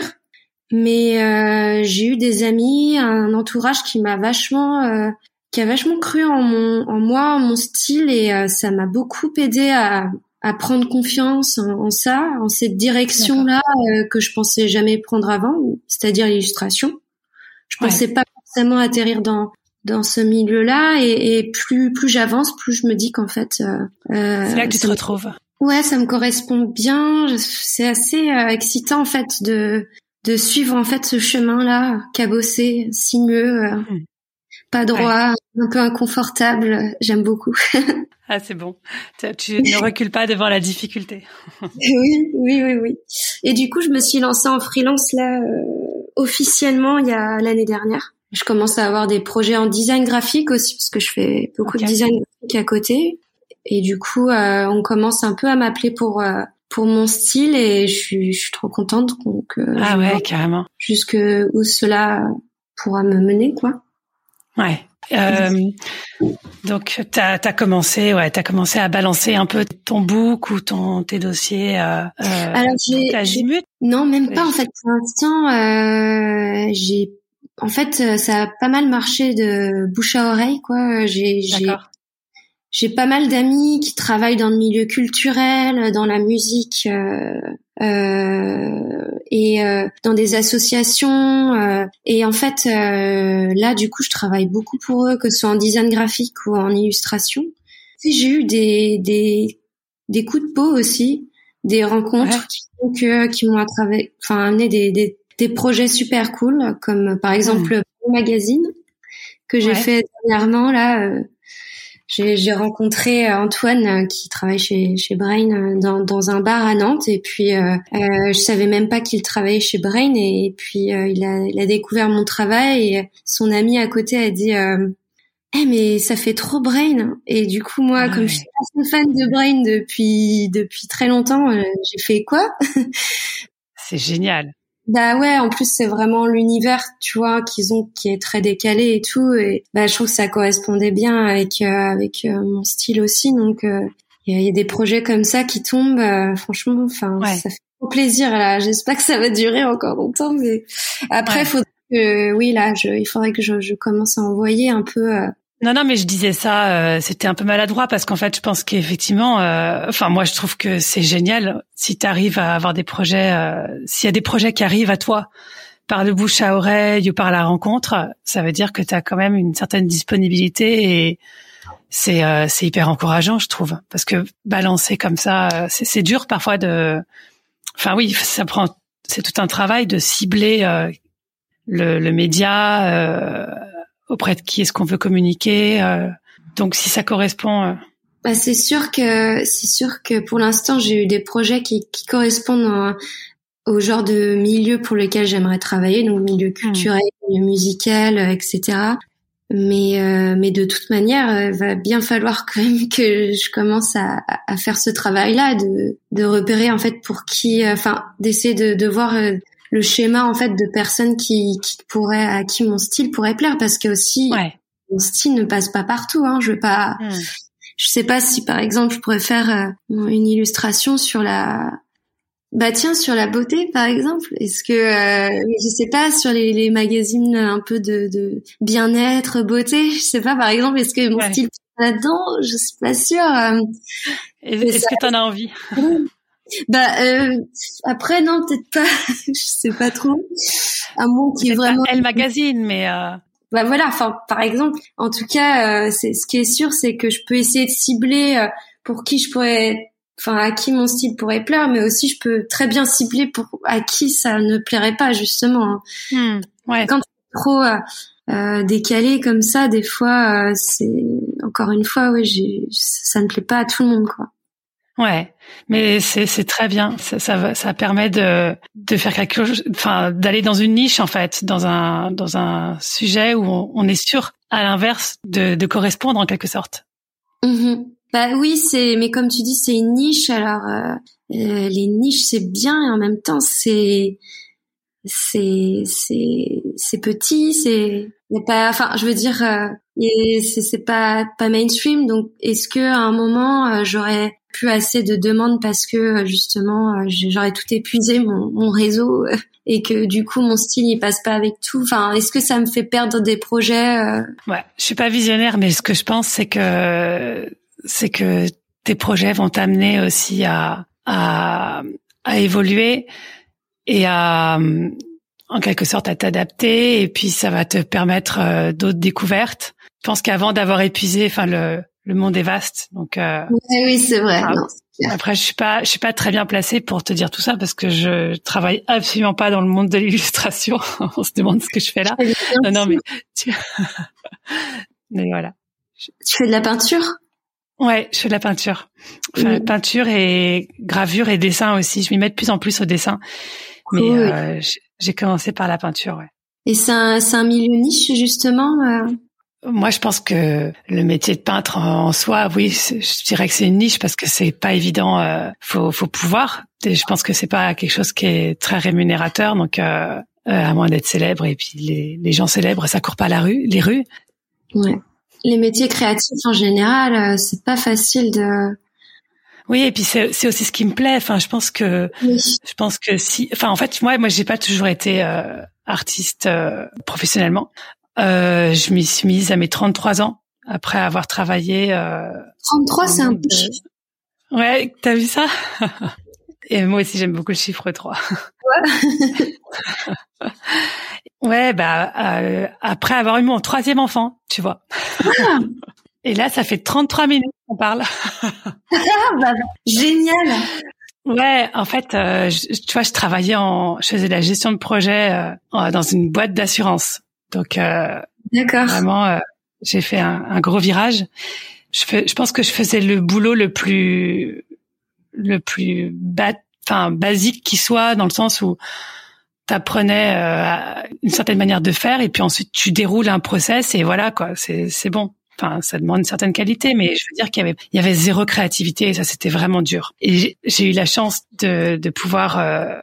Mais j'ai eu des amis, un entourage qui m'a vachement qui a vachement cru en, mon, en moi, en mon style, et euh, ça m'a beaucoup aidé à, à prendre confiance en, ça, en cette direction-là euh, que je pensais jamais prendre avant, c'est-à-dire l'illustration. Je pensais pas forcément atterrir dans dans ce milieu-là et, et, plus plus j'avance, plus je me dis qu'en fait. Euh, euh c'est là que tu te retrouves. Ouais, ça me correspond bien. C'est assez euh, excitant en fait de de suivre en fait ce chemin-là, cabossé, sinueux, euh, hmm. Pas droit, un peu inconfortable. J'aime beaucoup. ah, c'est bon. Tu ne recules pas devant la difficulté. oui, oui, oui, oui. Et du coup, je me suis lancée en freelance là officiellement il y a l'année dernière. Je commence à avoir des projets en design graphique aussi parce que je fais beaucoup de design graphique à côté. Et du coup, euh, on commence un peu à m'appeler pour euh, pour mon style et je suis, je suis trop contente. Donc, euh, ah ouais, carrément. Jusque où cela pourra me mener, quoi. Ouais. Euh, donc t'as as commencé, ouais, t'as commencé à balancer un peu ton book ou ton tes dossiers. Euh, Alors j'ai, non même pas en fait. Pour l'instant, j'ai en fait, euh, ça a pas mal marché de bouche à oreille, quoi. J'ai, j'ai, pas mal d'amis qui travaillent dans le milieu culturel, dans la musique euh, euh, et euh, dans des associations. Euh, et en fait, là, du coup, je travaille beaucoup pour eux, que ce soit en design graphique ou en illustration. J'ai eu des, des, des coups de peau aussi, des rencontres qui, qui m'ont enfin amené des, des des projets super cool, comme par exemple le magazine que j'ai fait dernièrement là. Euh, j'ai rencontré euh, Antoine euh, qui travaille chez, chez Brain dans, dans un bar à Nantes. Et puis euh, je savais même pas qu'il travaillait chez Brain. Et, puis il, a, il a découvert mon travail. Et son ami à côté a dit eh mais ça fait trop Brain. Et du coup moi ah comme je suis pas fan de Brain depuis depuis très longtemps j'ai fait quoi? C'est génial. Bah ouais, en plus c'est vraiment l'univers, tu vois, qu'ils ont qui est très décalé et tout. Et bah je trouve que ça correspondait bien avec euh, avec euh, mon style aussi. Donc euh, il y, a des projets comme ça qui tombent franchement enfin ça fait trop plaisir là, j'espère que ça va durer encore longtemps mais après il faudrait que oui là, je, il faudrait que je, je commence à envoyer un peu non, non, mais je disais ça, euh, c'était un peu maladroit parce qu'en fait, je pense qu'effectivement, euh, enfin, moi, je trouve que c'est génial si tu à avoir des projets, euh, s'il y a des projets qui arrivent à toi par le bouche à oreille ou par la rencontre, ça veut dire que tu as quand même une certaine disponibilité et c'est c'est hyper encourageant, je trouve, parce que balancer comme ça, c'est dur parfois de, enfin oui, ça prend, c'est tout un travail de cibler le, le média auprès de qui est-ce qu'on veut communiquer. Euh, donc si ça correspond. Euh, bah, c'est sûr que c'est sûr que pour l'instant j'ai eu des projets qui, qui correspondent au genre de milieu pour lequel j'aimerais travailler, donc milieu hmm. culturel, milieu musical, euh, etc. Mais mais de toute manière, il va bien falloir quand même que je commence à, à faire ce travail-là, de de repérer en fait pour qui, enfin d'essayer de, de voir le schéma en fait de personnes qui, qui pourraient à qui mon style pourrait plaire parce que aussi mon style ne passe pas partout hein. Je veux pas hmm. je sais pas si par exemple je pourrais faire euh, une illustration sur la bah tiens sur la beauté par exemple. Est-ce que euh, je sais pas sur les, les magazines un peu de, de bien-être beauté je sais pas par exemple est-ce que mon style là-dedans? Je suis pas sûre euh, est-ce que tu en as envie? Bah euh, après non peut-être pas, je sais pas trop. Un mot qui est vraiment. Elle magazine, mais. Euh... Bah voilà, enfin par exemple, en tout cas, euh, c'est ce qui est sûr, c'est que je peux essayer de cibler euh, pour qui je pourrais, enfin à qui mon style pourrait plaire, mais aussi je peux très bien cibler pour à qui ça ne plairait pas justement. Hmm, ouais. Quand trop euh, décalé comme ça, des fois, c'est encore une fois, oui, ça ne plaît pas à tout le monde, quoi. Ouais, mais c'est c'est très bien. Ça, ça ça permet de de faire quelque chose, enfin d'aller dans une niche en fait, dans un dans un sujet où on, est sûr, à l'inverse, de de correspondre en quelque sorte. Bah oui, c'est mais comme tu dis, c'est une niche. Alors euh, euh, les niches c'est bien et en même temps c'est c'est c'est c'est petit, c'est pas enfin je veux dire euh, c'est c'est pas pas mainstream donc est-ce que à un moment euh, j'aurais plus assez de demandes parce que euh, justement euh, j'aurais tout épuisé mon, réseau et que du coup mon style il passe pas avec tout enfin est-ce que ça me fait perdre des projets ouais je suis pas visionnaire mais ce que je pense c'est que c'est que tes projets vont t'amener aussi à, à, à évoluer et à, en quelque sorte, à t'adapter. Et puis, ça va te permettre euh, d'autres découvertes. Je pense qu'avant d'avoir épuisé, enfin, le, le monde est vaste. Donc, euh, oui, oui c'est vrai. Ah, après, je suis pas, je suis pas très bien placée pour te dire tout ça parce que je travaille absolument pas dans le monde de l'illustration. On se demande ce que je fais là. Non, non, mais, mais voilà. Tu fais de la peinture? Ouais, je fais de la peinture. Enfin, peinture et gravure et dessin aussi. Je m'y mets de plus en plus au dessin. Mais euh, j'ai commencé par la peinture, ouais. Et c'est un, un milieu niche justement. Euh... Moi, je pense que le métier de peintre en soi, oui, je dirais que c'est une niche parce que c'est pas évident. Euh, faut, faut pouvoir. Et je pense que c'est pas quelque chose qui est très rémunérateur. Donc, euh, euh à moins d'être célèbre, et puis les, les gens célèbres, ça court pas la rue, les rues. Ouais les métiers créatifs en général, euh, c'est pas facile de. Oui, et puis c'est aussi ce qui me plaît. Enfin, je pense que je pense que si, enfin, en fait, moi, moi, j'ai pas toujours été euh, artiste euh, professionnellement. Euh, je m'y suis mise à mes 33 ans après avoir travaillé. 33, c'est un peu. Ouais, t'as vu ça? Et moi aussi, j'aime beaucoup le chiffre 3. Ouais. Ouais, bah euh, après avoir eu mon troisième enfant, tu vois. Ah. Et là, ça fait 33 minutes qu'on parle. ah, bah, génial. Ouais, en fait, euh, tu vois, je travaillais en, je faisais la gestion de projet euh, dans une boîte d'assurance. Donc, euh, d'accord. Vraiment, j'ai fait un, un, gros virage. Je, fais, je pense que je faisais le boulot le plus, le plus bas, enfin basique qui soit, dans le sens où t'apprenais euh, une certaine manière de faire et puis ensuite tu déroules un process et voilà quoi, c'est c'est bon. Enfin, ça demande une certaine qualité, mais je veux dire qu'il y avait il y avait zéro créativité et ça c'était vraiment dur. Et j'ai eu la chance de de pouvoir euh,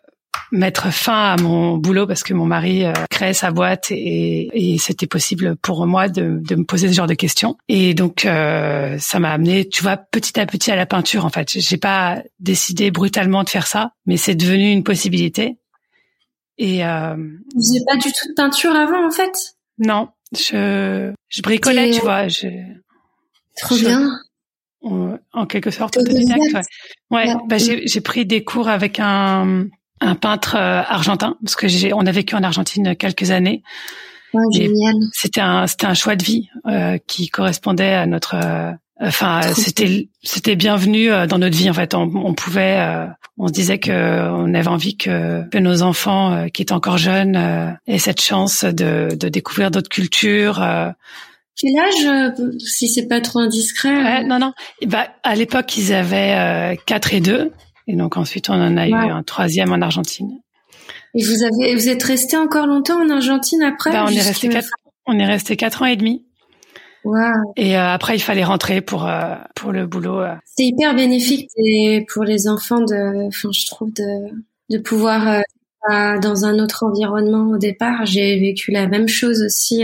mettre fin à mon boulot parce que mon mari euh, créait sa boîte et, et c'était possible pour moi de, de, me poser ce genre de questions. Et donc euh, ça m'a amené, tu vois, petit à petit à la peinture. En fait, j'ai pas décidé brutalement de faire ça, mais c'est devenu une possibilité. Et euh, vous n'avez pas du tout de peinture avant, en fait Non, je je bricolais, tu vois. Je, Trop bien. En, quelque sorte autodidacte. Ouais, ouais. Bah, j'ai j'ai pris des cours avec un un peintre euh, argentin parce que j'ai on a vécu en Argentine quelques années. Ouais, génial. C'était un c'était un choix de vie euh, qui correspondait à notre euh, Enfin, c'était c'était bienvenu euh, dans notre vie en fait. On, on pouvait, euh, on se disait que on avait envie que, que nos enfants euh, qui étaient encore jeunes aient cette chance de, de découvrir d'autres cultures. Quel âge, si c'est pas trop indiscret? Non, non. bah, à l'époque, ils avaient 4 et 2. Et donc ensuite, on en a eu un troisième en Argentine. Et vous avez, vous êtes resté encore longtemps en Argentine après bah, On est resté quatre, on est resté quatre ans et demi. Et euh, après, il fallait rentrer pour euh, pour le boulot. Euh. C'est hyper bénéfique pour les enfants de, enfin, je trouve de de pouvoir dans un autre environnement au départ. J'ai vécu la même chose aussi.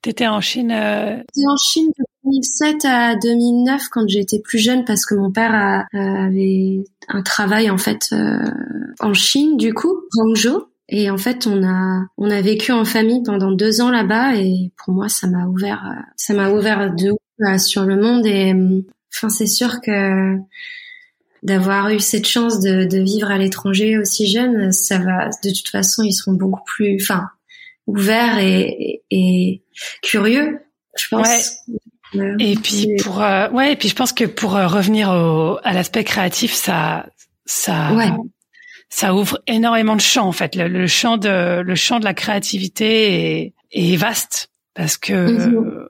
T'étais en Chine. En Chine 2007 à 2009 quand j'étais plus jeune parce que mon père avait un travail en fait en Chine du coup, Guangzhou. Et en fait, on a on a vécu en famille pendant deux ans là-bas et pour moi, ça m'a ouvert ça m'a ouvert de ouf sur le monde et enfin c'est sûr que d'avoir eu cette chance de, de vivre à l'étranger aussi jeune, ça va de toute façon ils seront beaucoup plus enfin ouverts et, et, curieux, je pense. Ouais. Et puis pour euh, ouais et puis je pense que pour euh, revenir au, à l'aspect créatif ça ça ouais ça ouvre énormément de champs en fait. Le, champ de le champ de la créativité est, est vaste parce que mhm.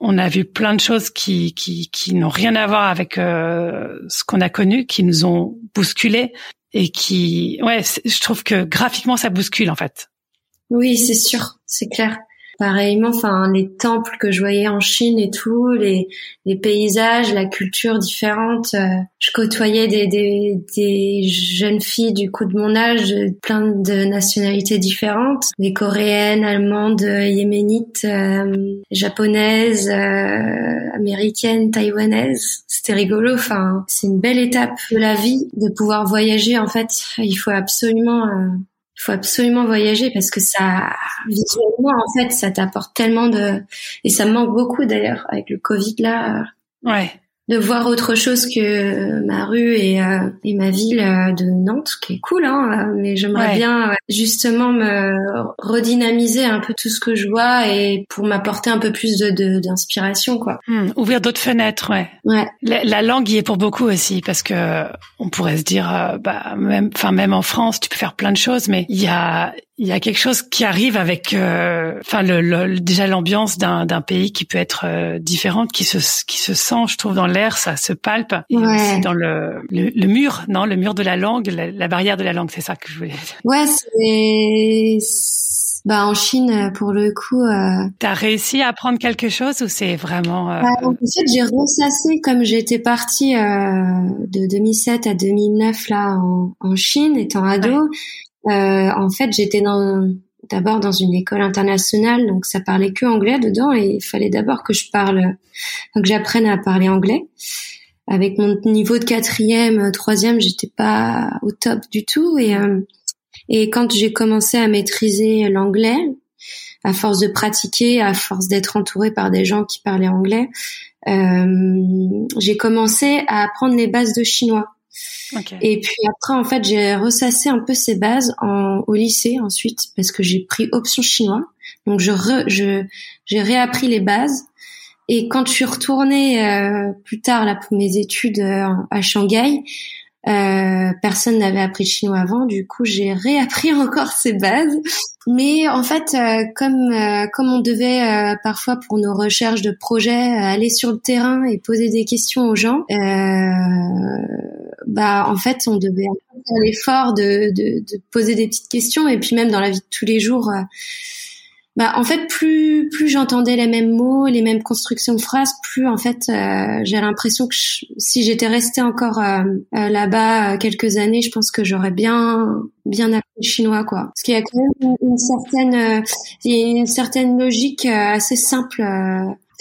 on a vu plein de choses qui qui, qui n'ont rien à voir avec euh, ce qu'on a connu, qui nous ont bousculé et qui ouais, je trouve que graphiquement ça bouscule en fait. Oui, c'est sûr, c'est clair pareillement, enfin les temples que je voyais en Chine et tout, les, les paysages, la culture différente. Euh, je côtoyais des, des, des, jeunes filles du coup de mon âge, plein de nationalités différentes, des coréennes, allemandes, yéménites, euh, japonaises, euh, américaines, taïwanaises. C'était rigolo. Enfin, c'est une belle étape de la vie de pouvoir voyager. En fait, il faut absolument il faut absolument voyager parce que ça visuellement en fait ça t'apporte tellement de et ça manque beaucoup d'ailleurs avec le Covid là. Ouais. De voir autre chose que ma rue et, euh, et ma ville euh, de Nantes, qui est cool, hein, mais j'aimerais bien euh, justement me redynamiser un peu tout ce que je vois et pour m'apporter un peu plus de d'inspiration, quoi. Hmm, ouvrir d'autres fenêtres, ouais. Ouais. La, la, langue y est pour beaucoup aussi, parce que on pourrait se dire, bah même, enfin même en France, tu peux faire plein de choses, mais il y a il y a quelque chose qui arrive avec, euh, enfin le, déjà l'ambiance d'un d'un pays qui peut être euh, différente, qui se qui se sent, je trouve, dans l'air, ça se palpe, et aussi dans le, le, mur, non, le mur de la langue, la, barrière de la langue, c'est ça que je voulais. Dire. Ouais, c'est bah en Chine pour le coup. Euh... T'as réussi à apprendre quelque chose ou c'est vraiment euh... bah, En fait, j'ai ressassé comme j'étais partie euh, de 2007 à 2009 là en, en Chine, étant ado. En fait, j'étais dans d'abord dans une école internationale, donc ça parlait que anglais dedans, et il fallait d'abord que je parle, que j'apprenne à parler anglais. Avec mon niveau de quatrième, troisième, j'étais pas au top du tout, et euh, et quand j'ai commencé à maîtriser l'anglais, à force de pratiquer, à force d'être entourée par des gens qui parlaient anglais, euh, j'ai commencé à apprendre les bases de chinois. Et puis après, en fait, j'ai ressassé un peu ces bases en, au lycée ensuite parce que j'ai pris option chinois. Donc je je j'ai réappris les bases. Et quand je suis retournée euh, plus tard là pour mes études euh, à Shanghai, euh, personne n'avait appris le chinois avant, du coup j'ai réappris encore ces bases. Mais en fait, euh, comme euh, comme on devait euh, parfois pour nos recherches de projets aller sur le terrain et poser des questions aux gens, bah en fait on devait faire l'effort de, de, de, poser des petites questions et puis même dans la vie de tous les jours bah en fait plus plus j'entendais les mêmes mots, les mêmes constructions de phrases, plus en fait euh, j'ai l'impression que si j'étais restée encore euh, euh, là-bas quelques années, je pense que j'aurais bien bien appris le chinois quoi. Parce qu'il y a quand même une, certaine une certaine logique assez simple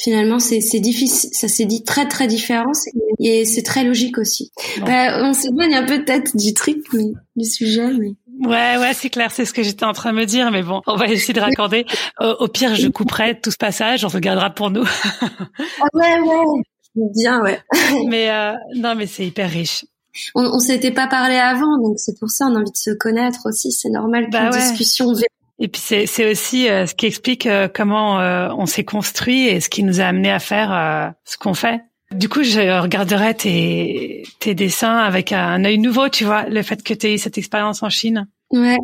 finalement c'est c'est difficile ça s'est dit très très différent et c'est très logique aussi bah, on s'éloigne un peu peut-être du truc mais du sujet mais Ouais, ouais, c'est clair, c'est ce que j'étais en train de me dire, mais bon, on va essayer de raccorder. Au, pire, je couperai tout ce passage, on regardera pour nous. ah ouais, ouais, bien, ouais. mais euh, non, mais c'est hyper riche. On, on s'était pas parlé avant, donc c'est pour ça on a envie de se connaître aussi. C'est normal qu'une bah discussion. Et puis c'est aussi euh, ce qui explique euh, comment on s'est construit et ce qui nous a amené à faire ce qu'on fait. Du coup, je regarderai tes, tes dessins avec un œil nouveau, tu vois, le fait que tu aies eu cette expérience en Chine. Ouais.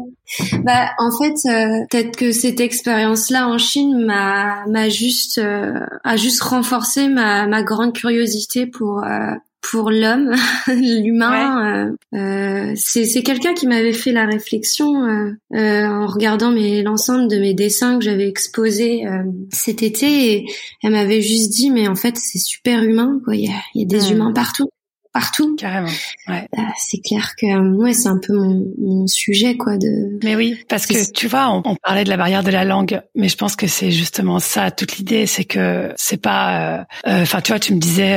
Bah en fait euh, peut-être que cette expérience là en Chine m'a m'a juste euh, a juste renforcé ma ma grande curiosité pour euh, pour l'homme, l'humain. Euh, euh, c'est c'est quelqu'un qui m'avait fait la réflexion euh, euh en regardant mes l'ensemble de mes dessins que j'avais exposés euh, cet été. Et elle m'avait juste dit mais en fait c'est super humain quoi. Il y a, y a des humains partout partout. Carrément. Ouais. Bah, c'est clair que ouais, c'est un peu mon, mon, sujet quoi de. Mais oui, parce que tu vois, on, on, parlait de la barrière de la langue, mais je pense que c'est justement ça toute l'idée, c'est que c'est pas. Enfin, tu vois, tu me disais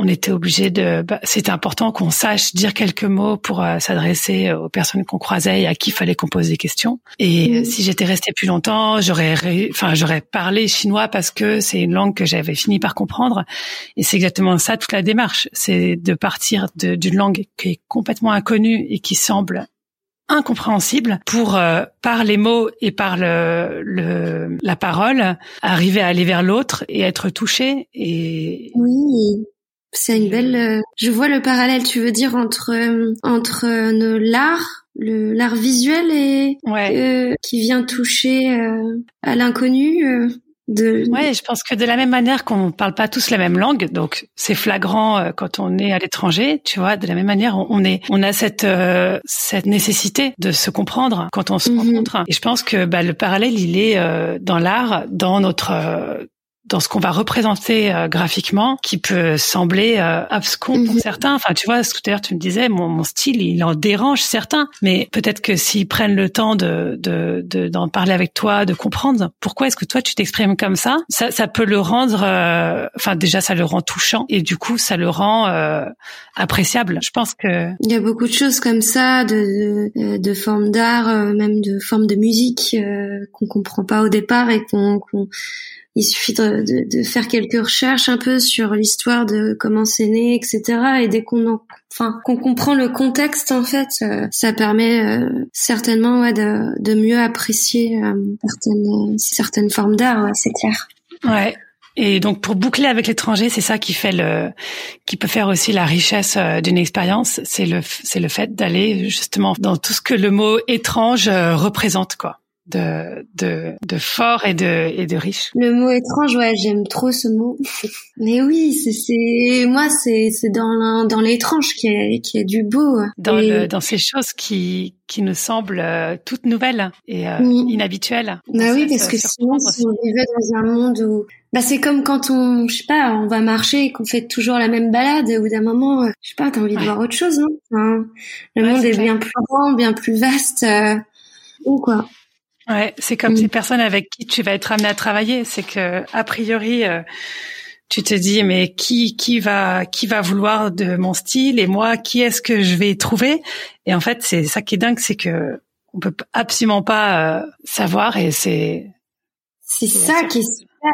on était obligé de. Bah, c'était important qu'on sache dire quelques mots pour euh, s'adresser aux personnes qu'on croisait et à qui fallait qu'on pose des questions. Et si j'étais restée plus longtemps, j'aurais, enfin, j'aurais parlé chinois parce que c'est une langue que j'avais fini par comprendre. Et c'est exactement ça toute la démarche, c'est de partir d'une langue qui est complètement inconnue et qui semble incompréhensible pour euh, par les mots et par le, le, la parole arriver à aller vers l'autre et être touché et oui c'est une belle. Euh, je vois le parallèle. Tu veux dire entre euh, entre euh, l'art, le l'art visuel et ouais. qui vient toucher à l'inconnu. De... Ouais, je pense que de la même manière qu'on parle pas tous la même langue, donc c'est flagrant quand on est à l'étranger, tu vois. De la même manière, on est, on a cette cette nécessité de se comprendre quand on se mhm. rencontre. Et je pense que bah, le parallèle, il est dans l'art, dans notre dans ce qu'on va représenter euh, graphiquement qui peut sembler euh, abscon pour mhm. certains. Enfin, tu vois, tout à l'heure tu me disais, mon, mon, style, il en dérange certains, mais peut-être que s'ils prennent le temps de d'en de, d'en parler avec toi, de comprendre pourquoi est-ce que toi tu t'exprimes comme ça, ça, ça peut le rendre, euh, enfin déjà ça le rend touchant et du coup ça le rend euh, appréciable. Je pense que il y a beaucoup de choses comme ça, de de, de formes d'art, même de formes de musique qu'on comprend pas au départ et qu'on il suffit de, de, de, faire quelques recherches un peu sur l'histoire de comment c'est né, etc. Et dès qu'on enfin qu'on comprend le contexte en fait, euh, ça permet euh, certainement ouais, de, de mieux apprécier euh, certaines certaines formes d'art. Ouais, c'est clair. Ouais. Et donc pour boucler avec l'étranger, c'est ça qui fait le, qui peut faire aussi la richesse d'une expérience, c'est le, c'est le fait d'aller justement dans tout ce que le mot étrange représente, quoi de, de, de fort et de, et de riche. Le mot étrange, ouais, j'aime trop ce mot. Mais oui, c'est, moi, c'est, c'est dans, dans l'étrange qui est, qui est du beau. Dans le, dans ces choses qui, qui nous semblent euh, toutes nouvelles et euh, inhabituelles. Bah oui, parce que sinon, si on vivait dans un monde où, bah c'est comme quand on, je sais pas, on va marcher et qu'on fait toujours la même balade, ou d'un moment, euh, je sais pas, t'as envie de voir autre chose, non enfin, Le monde est, bien plus grand, bien plus vaste, ou quoi. Ouais, c'est comme ces personnes avec qui tu vas être amené à travailler. C'est que a priori, euh, tu te dis mais qui qui va qui va vouloir de mon style et moi qui est-ce que je vais trouver? Et en fait, c'est ça qui est dingue, c'est que on peut absolument pas euh, savoir et c'est c'est ça qui est super.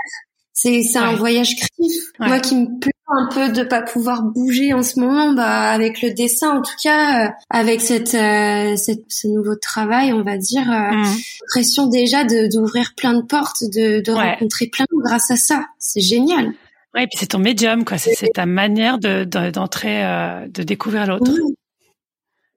C'est c'est un voyage créatif. Moi qui me plaît un peu de pas pouvoir bouger en ce moment, bah avec le dessin en tout cas, euh, avec cette, euh, cette, ce nouveau travail, on va dire, euh, mm. pression déjà de d'ouvrir plein de portes, de, de rencontrer plein de grâce à ça. C'est génial. Ouais, et puis c'est ton médium, quoi. C'est ta manière de d'entrer, de, découvrir l'autre.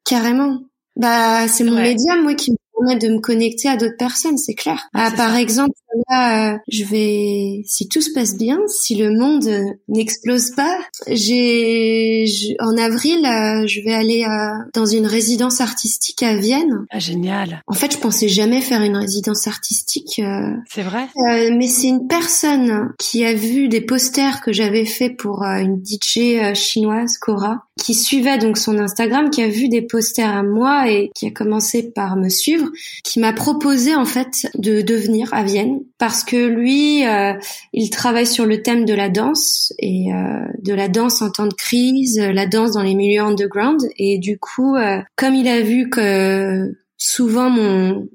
Carrément. Bah, c'est mon médium, moi, qui me de me connecter à d'autres personnes, c'est clair. Ah, par exemple, là, euh, je vais, si tout se passe bien, si le monde n'explose pas, j'ai, en avril, euh, je vais aller euh, dans une résidence artistique à Vienne. Ah, génial. En fait, je pensais jamais faire une résidence artistique. c'est vrai? mais c'est une personne qui a vu des posters que j'avais fait pour une DJ chinoise, Cora, qui suivait donc son Instagram, qui a vu des posters à moi et qui a commencé par me suivre qui m'a proposé en fait de, devenir à Vienne. Parce que lui, euh, il travaille sur le thème de la danse et euh, de la danse en temps de crise, la danse dans les milieux underground. Et du coup, euh, comme il a vu que souvent mon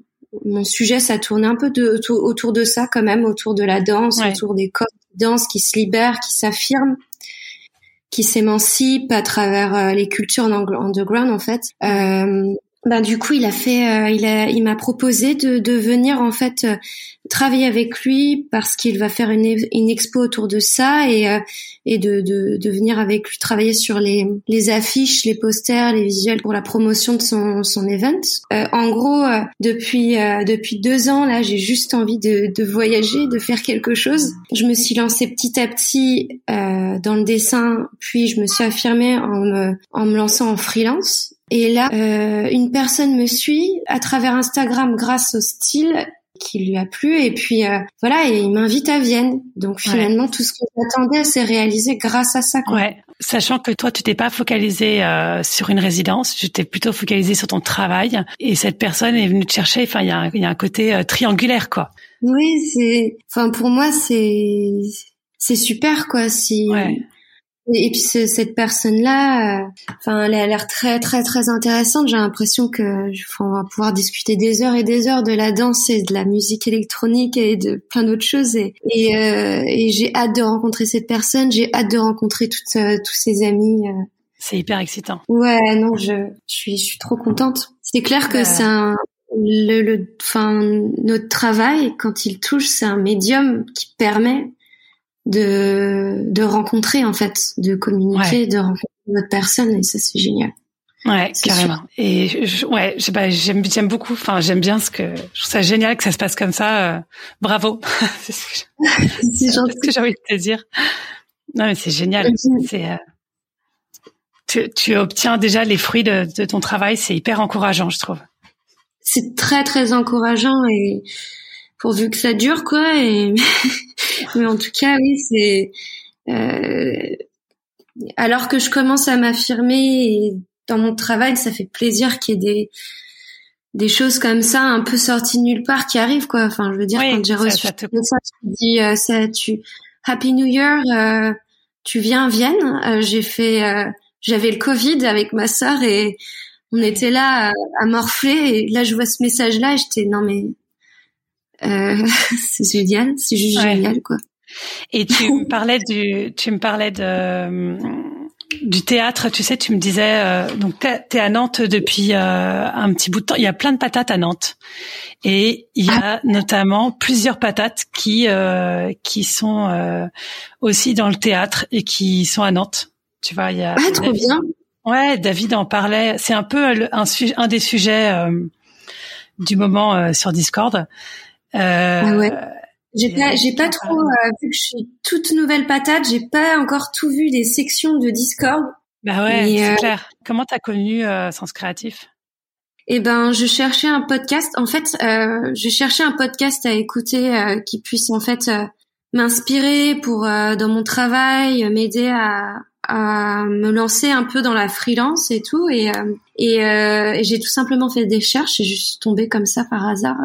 mon sujet, ça tournait un peu de, autour de ça quand même, autour de la danse, autour des corps de danse qui se libèrent, qui s'affirment qui s'émancipent à travers les cultures underground en fait. Euh, ben du coup il a fait euh, il a il m'a proposé de, de venir en fait euh, travailler avec lui parce qu'il va faire une, une expo autour de ça et euh, et de, de, de venir avec lui travailler sur les les affiches les posters les visuels pour la promotion de son son event. En gros depuis depuis deux ans là j'ai juste envie de, de voyager de faire quelque chose. Je me suis lancée petit à petit dans le dessin puis je me suis affirmée en me en me lançant en freelance et là, euh, une personne me suit à travers Instagram grâce au style qui lui a plu. Et puis euh, voilà et il m'invite à Vienne. Donc finalement tout ce que j'attendais s'est réalisé grâce à ça quoi. ouais. Sachant que toi tu t'es pas focalisé euh, sur une résidence. Tu t'es plutôt focalisé sur ton travail. Et cette personne est venue te chercher. Enfin il y a, y a un côté euh, triangulaire quoi. Oui c'est enfin pour moi c'est c'est super quoi si ouais. Et, puis cette personne-là, euh, enfin, elle a l'air très très très intéressante. J'ai l'impression que on va pouvoir discuter des heures et des heures de la danse et de la musique électronique et de plein d'autres choses. Et, et, euh, et j'ai hâte de rencontrer cette personne. J'ai hâte de rencontrer toutes euh, tous ses amis. C'est hyper excitant. Ouais, non, je, je suis je suis trop contente. C'est clair que c'est un le, le, enfin, notre travail, quand il touche, c'est un médium qui permet de, de rencontrer en fait, de communiquer, de rencontrer d'autres personne et ça c'est génial. Ouais, carrément. Et je, ouais, j'aime j'aime beaucoup. Enfin, j'aime bien ce que je trouve ça génial que ça se passe comme ça. Euh, bravo. c'est ce que j'ai envie de te dire. Non, mais c'est génial. C'est euh, tu, tu obtiens déjà les fruits de, de ton travail. C'est hyper encourageant, je trouve. C'est très très encourageant et pourvu que ça dure quoi. Et mais en tout cas, oui, c'est euh, alors que je commence à m'affirmer dans mon travail, ça fait plaisir qu'il y ait des des choses comme ça un peu sorties de nulle part qui arrivent quoi. Enfin, je veux dire quand j'ai reçu ça, te... ça, tu dis euh, ça, tu Happy New Year, euh, tu viens à Vienne. Euh, j'ai fait, euh, j'avais le Covid avec ma sœur et on était là à, à morfler et là je vois ce message là et j'étais non mais euh, c'est génial, c'est juste génial quoi. Et tu me parlais du, tu me parlais de du théâtre. Tu sais, tu me disais euh, donc t'es à Nantes depuis euh, un petit bout de temps. Il y a plein de patates à Nantes et il y a notamment plusieurs patates qui euh, qui sont euh, aussi dans le théâtre et qui sont à Nantes. Tu vois, il y a. Ah, trop bien. Ouais, David en parlait. C'est un peu un, un des sujets du moment sur Discord. Ah ouais. J'ai pas, j'ai pas trop euh, vu que je suis toute nouvelle patate. J'ai pas encore tout vu des sections de Discord. Bah ouais, c'est euh, clair. Comment t'as connu euh, Sens Créatif? Eh ben, je cherchais un podcast. En fait, euh, je cherchais un podcast à écouter euh, qui puisse en fait m'inspirer pour dans mon travail, m'aider à, à me lancer un peu dans la freelance et tout. Et, et, et j'ai tout simplement fait des recherches et je suis tombée comme ça par hasard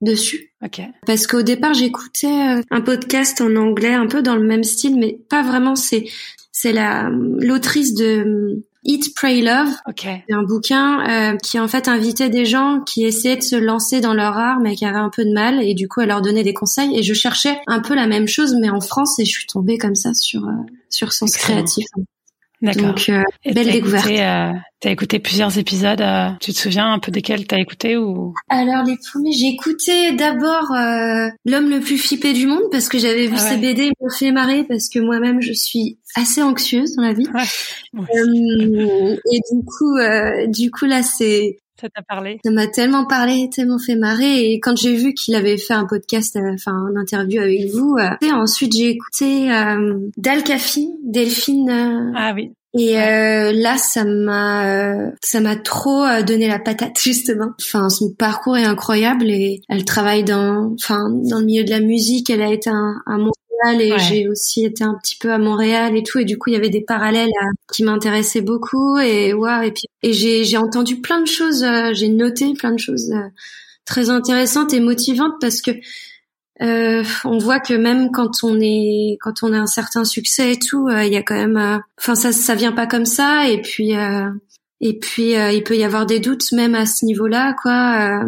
dessus. Okay. Parce qu'au départ, j'écoutais euh, un podcast en anglais, un peu dans le même style, mais pas vraiment. C'est c'est la l'autrice de euh, Eat, Pray, Love. Okay. un bouquin euh, qui en fait invitait des gens qui essayaient de se lancer dans leur art, mais qui avaient un peu de mal, et du coup, elle leur donnait des conseils. Et je cherchais un peu la même chose, mais en France, et je suis tombée comme ça sur euh, sur Sens Créatif. D'accord. Donc, euh, belle découverte. Écouté, euh, t'as écouté plusieurs épisodes. Euh, tu te souviens un peu desquels t'as écouté ou? Alors les premiers, j'ai écouté d'abord euh, l'homme le plus flippé du monde parce que j'avais vu ah ouais. ces BD, me fait marrer parce que moi-même je suis assez anxieuse dans la vie. Ouais. Et du coup, du coup là c'est ça t'a parlé? Ça m'a tellement parlé, tellement fait marrer. Et quand j'ai vu qu'il avait fait un podcast, enfin une interview avec vous, et ensuite j'ai écouté euh, Dalcafi, Delphine. ah oui. Et euh, là, ça m'a, ça m'a trop donné la patate justement. Enfin, son parcours est incroyable et elle travaille dans, enfin, dans le milieu de la musique. Elle a été un, un et ouais. j'ai aussi été un petit peu à Montréal et tout. Et du coup il y avait des parallèles à, qui m'intéressaient beaucoup. Et ouais et puis et j'ai j'ai entendu plein de choses euh, j'ai noté plein de choses euh, très intéressantes et motivantes parce que euh, on voit que même quand on est quand on a un certain succès et tout il y a quand même enfin ça ça vient pas comme ça. Et puis et puis il peut y avoir des doutes même à ce niveau-là quoi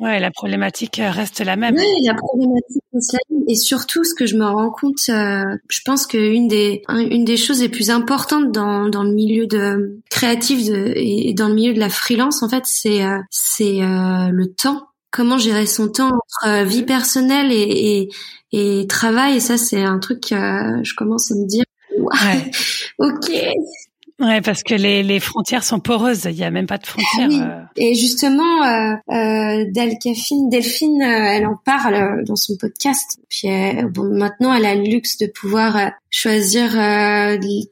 Ouais, la problématique reste la même. Oui, la problématique reste la même. Et surtout, ce que je me rends compte, euh, je pense qu'une des une des choses les plus importantes dans dans le milieu de créatif de, et dans le milieu de la freelance, en fait, c'est euh, c'est euh, le temps. Comment gérer son temps entre vie personnelle et et, et travail. Et ça, c'est un truc que je commence à me dire. Ouais. ok, Ouais, parce que les, les frontières sont poreuses. Il y a même pas de frontières. Oui. Euh... Et justement, euh, euh, Delphine, Delphine, euh, elle en parle euh, dans son podcast. Puis bon, maintenant, elle a le luxe de pouvoir euh, choisir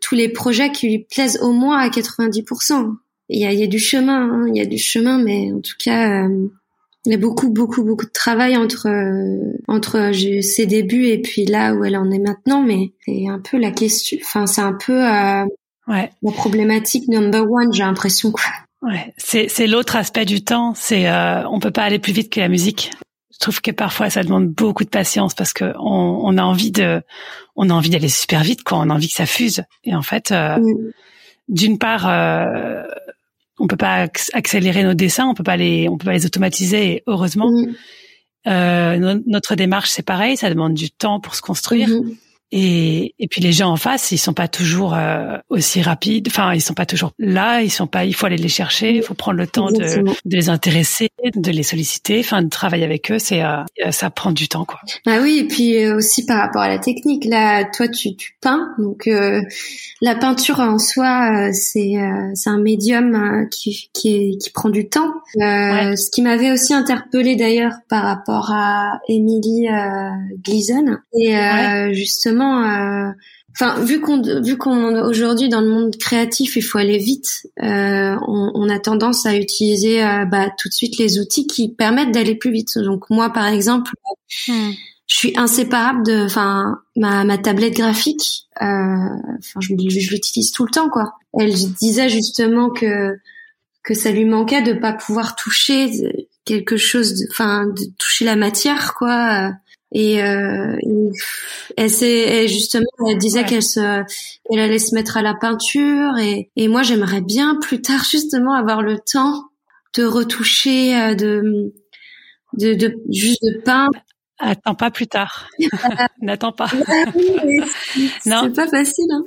tous les projets qui lui plaisent au moins à 90%. Il y a, il y a du chemin, hein, il y a du chemin, mais en tout cas, il y a beaucoup, beaucoup, beaucoup de travail entre entre ses débuts et puis là où elle en est maintenant. Mais c'est un peu la question. Enfin, c'est un peu Ouais. La problématique number one, j'ai l'impression. Ouais, c'est c'est l'autre aspect du temps. C'est euh, on peut pas aller plus vite que la musique. Je trouve que parfois ça demande beaucoup de patience parce que on, on a envie de on a envie d'aller super vite quand on a envie que ça fuse. Et en fait, euh, mm. d'une part, euh, on peut pas accélérer nos dessins, on peut pas les on peut pas les automatiser. Et heureusement, mm. euh, no notre démarche c'est pareil, ça demande du temps pour se construire. Mm. Et, et puis les gens en face, ils sont pas toujours euh, aussi rapides. Enfin, ils sont pas toujours là. Ils sont pas. Il faut aller les chercher. Il faut prendre le temps de, de, les intéresser, de les solliciter. Enfin, de travailler avec eux, c'est euh, ça prend du temps, quoi. Bah oui. Et puis euh, aussi par rapport à la technique. Là, toi, tu, tu peins. Donc la peinture en soi, c'est c'est un médium qui qui, est, qui prend du temps. Ouais. Ce qui m'avait aussi interpellé d'ailleurs par rapport à Emily Gleason et ouais. justement euh, enfin vu qu'on vu qu'on aujourd'hui dans le monde créatif il faut aller vite. Euh, on, on, a tendance à utiliser euh, bah, tout de suite les outils qui permettent d'aller plus vite. Donc moi par exemple hmm. je suis inséparable de enfin ma, ma tablette graphique. Enfin je, je l'utilise tout le temps quoi. Elle disait justement que que ça lui manquait de pas pouvoir toucher quelque chose enfin de toucher la matière quoi et, euh, elle, elle justement elle disait ouais. qu'elle se qu'elle allait se mettre à la peinture et, et moi j'aimerais bien plus tard justement avoir le temps de retoucher de de, de juste de peindre. Attends pas plus tard. N'attends pas. non, c'est pas facile. Hein.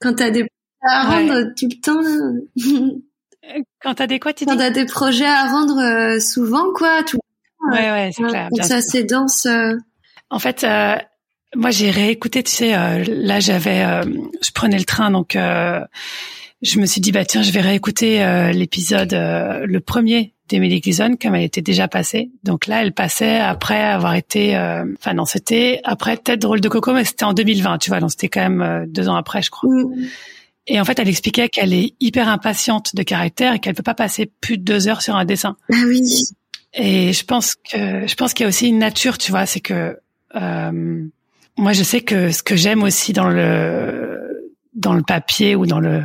Quand t'as des à rendre tout le temps. Là. Quand t'as des quoi, tu Quand t'as des projets à rendre euh, souvent, quoi. Tout ouais, ouais, c'est clair. Ça, c'est dense. Euh. En fait, euh, moi, j'ai réécouté. Tu sais, là, j'avais, je prenais le train, donc je me suis dit, bah tiens, je vais réécouter l'épisode, le premier d'Emily Gleason, comme elle était déjà passée. Donc là, elle passait après avoir été, enfin non, c'était après peut-être Drôle de Coco, mais c'était en 2020, tu vois, donc c'était quand même deux ans après, je crois. Mm. Et en fait, elle expliquait qu'elle est hyper impatiente de caractère et qu'elle peut pas passer plus de deux heures sur un dessin. Ah oui. Et je pense que je pense qu'il y a aussi une nature, tu vois, c'est que euh, moi je sais que ce que j'aime aussi dans le dans le papier ou dans le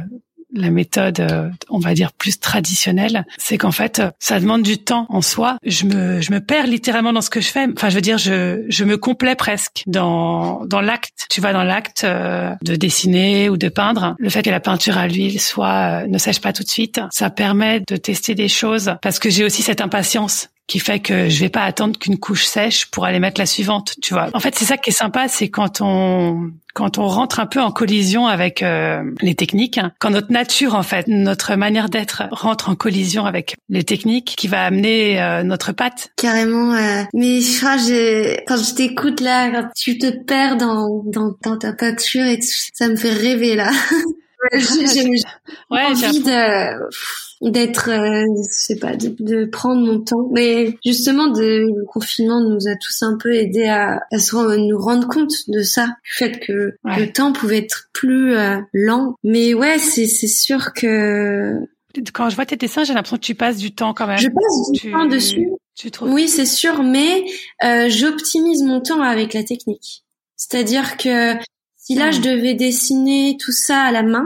la méthode, euh, on va dire plus traditionnelle, c'est qu'en fait, ça demande du temps en soi. Je me, je me perds littéralement dans ce que je fais. Enfin, je veux dire, je, je me complais presque dans, dans l'acte. Tu vois, dans l'acte euh, de dessiner ou de peindre. Le fait que la peinture à l'huile soit euh, ne sèche pas tout de suite, ça permet de tester des choses parce que j'ai aussi cette impatience qui fait que je vais pas attendre qu'une couche sèche pour aller mettre la suivante, tu vois. En fait, c'est ça qui est sympa, c'est quand on quand on rentre un peu en collision avec euh, les techniques, quand notre nature en fait, notre manière d'être rentre en collision avec les techniques qui va amener euh, notre patte. Carrément. Euh, mais je crois quand je t'écoute là, quand tu te perds dans, dans, dans ta peinture et tout, ça me fait rêver là. j'ai ouais, envie de d'être, euh, je sais pas, de, de, prendre mon temps. Mais justement, de, le confinement nous a tous un peu aidé à, à se, nous rendre compte de ça, du fait que le temps pouvait être plus euh, lent. Mais ouais, c'est c'est sûr que quand je vois tes dessins, j'ai l'impression que tu passes du temps quand même. Je passe du temps dessus. Tu trouves Oui, c'est sûr, mais euh, j'optimise mon temps avec la technique. C'est-à-dire que si là je hmm. devais dessiner tout ça à la main,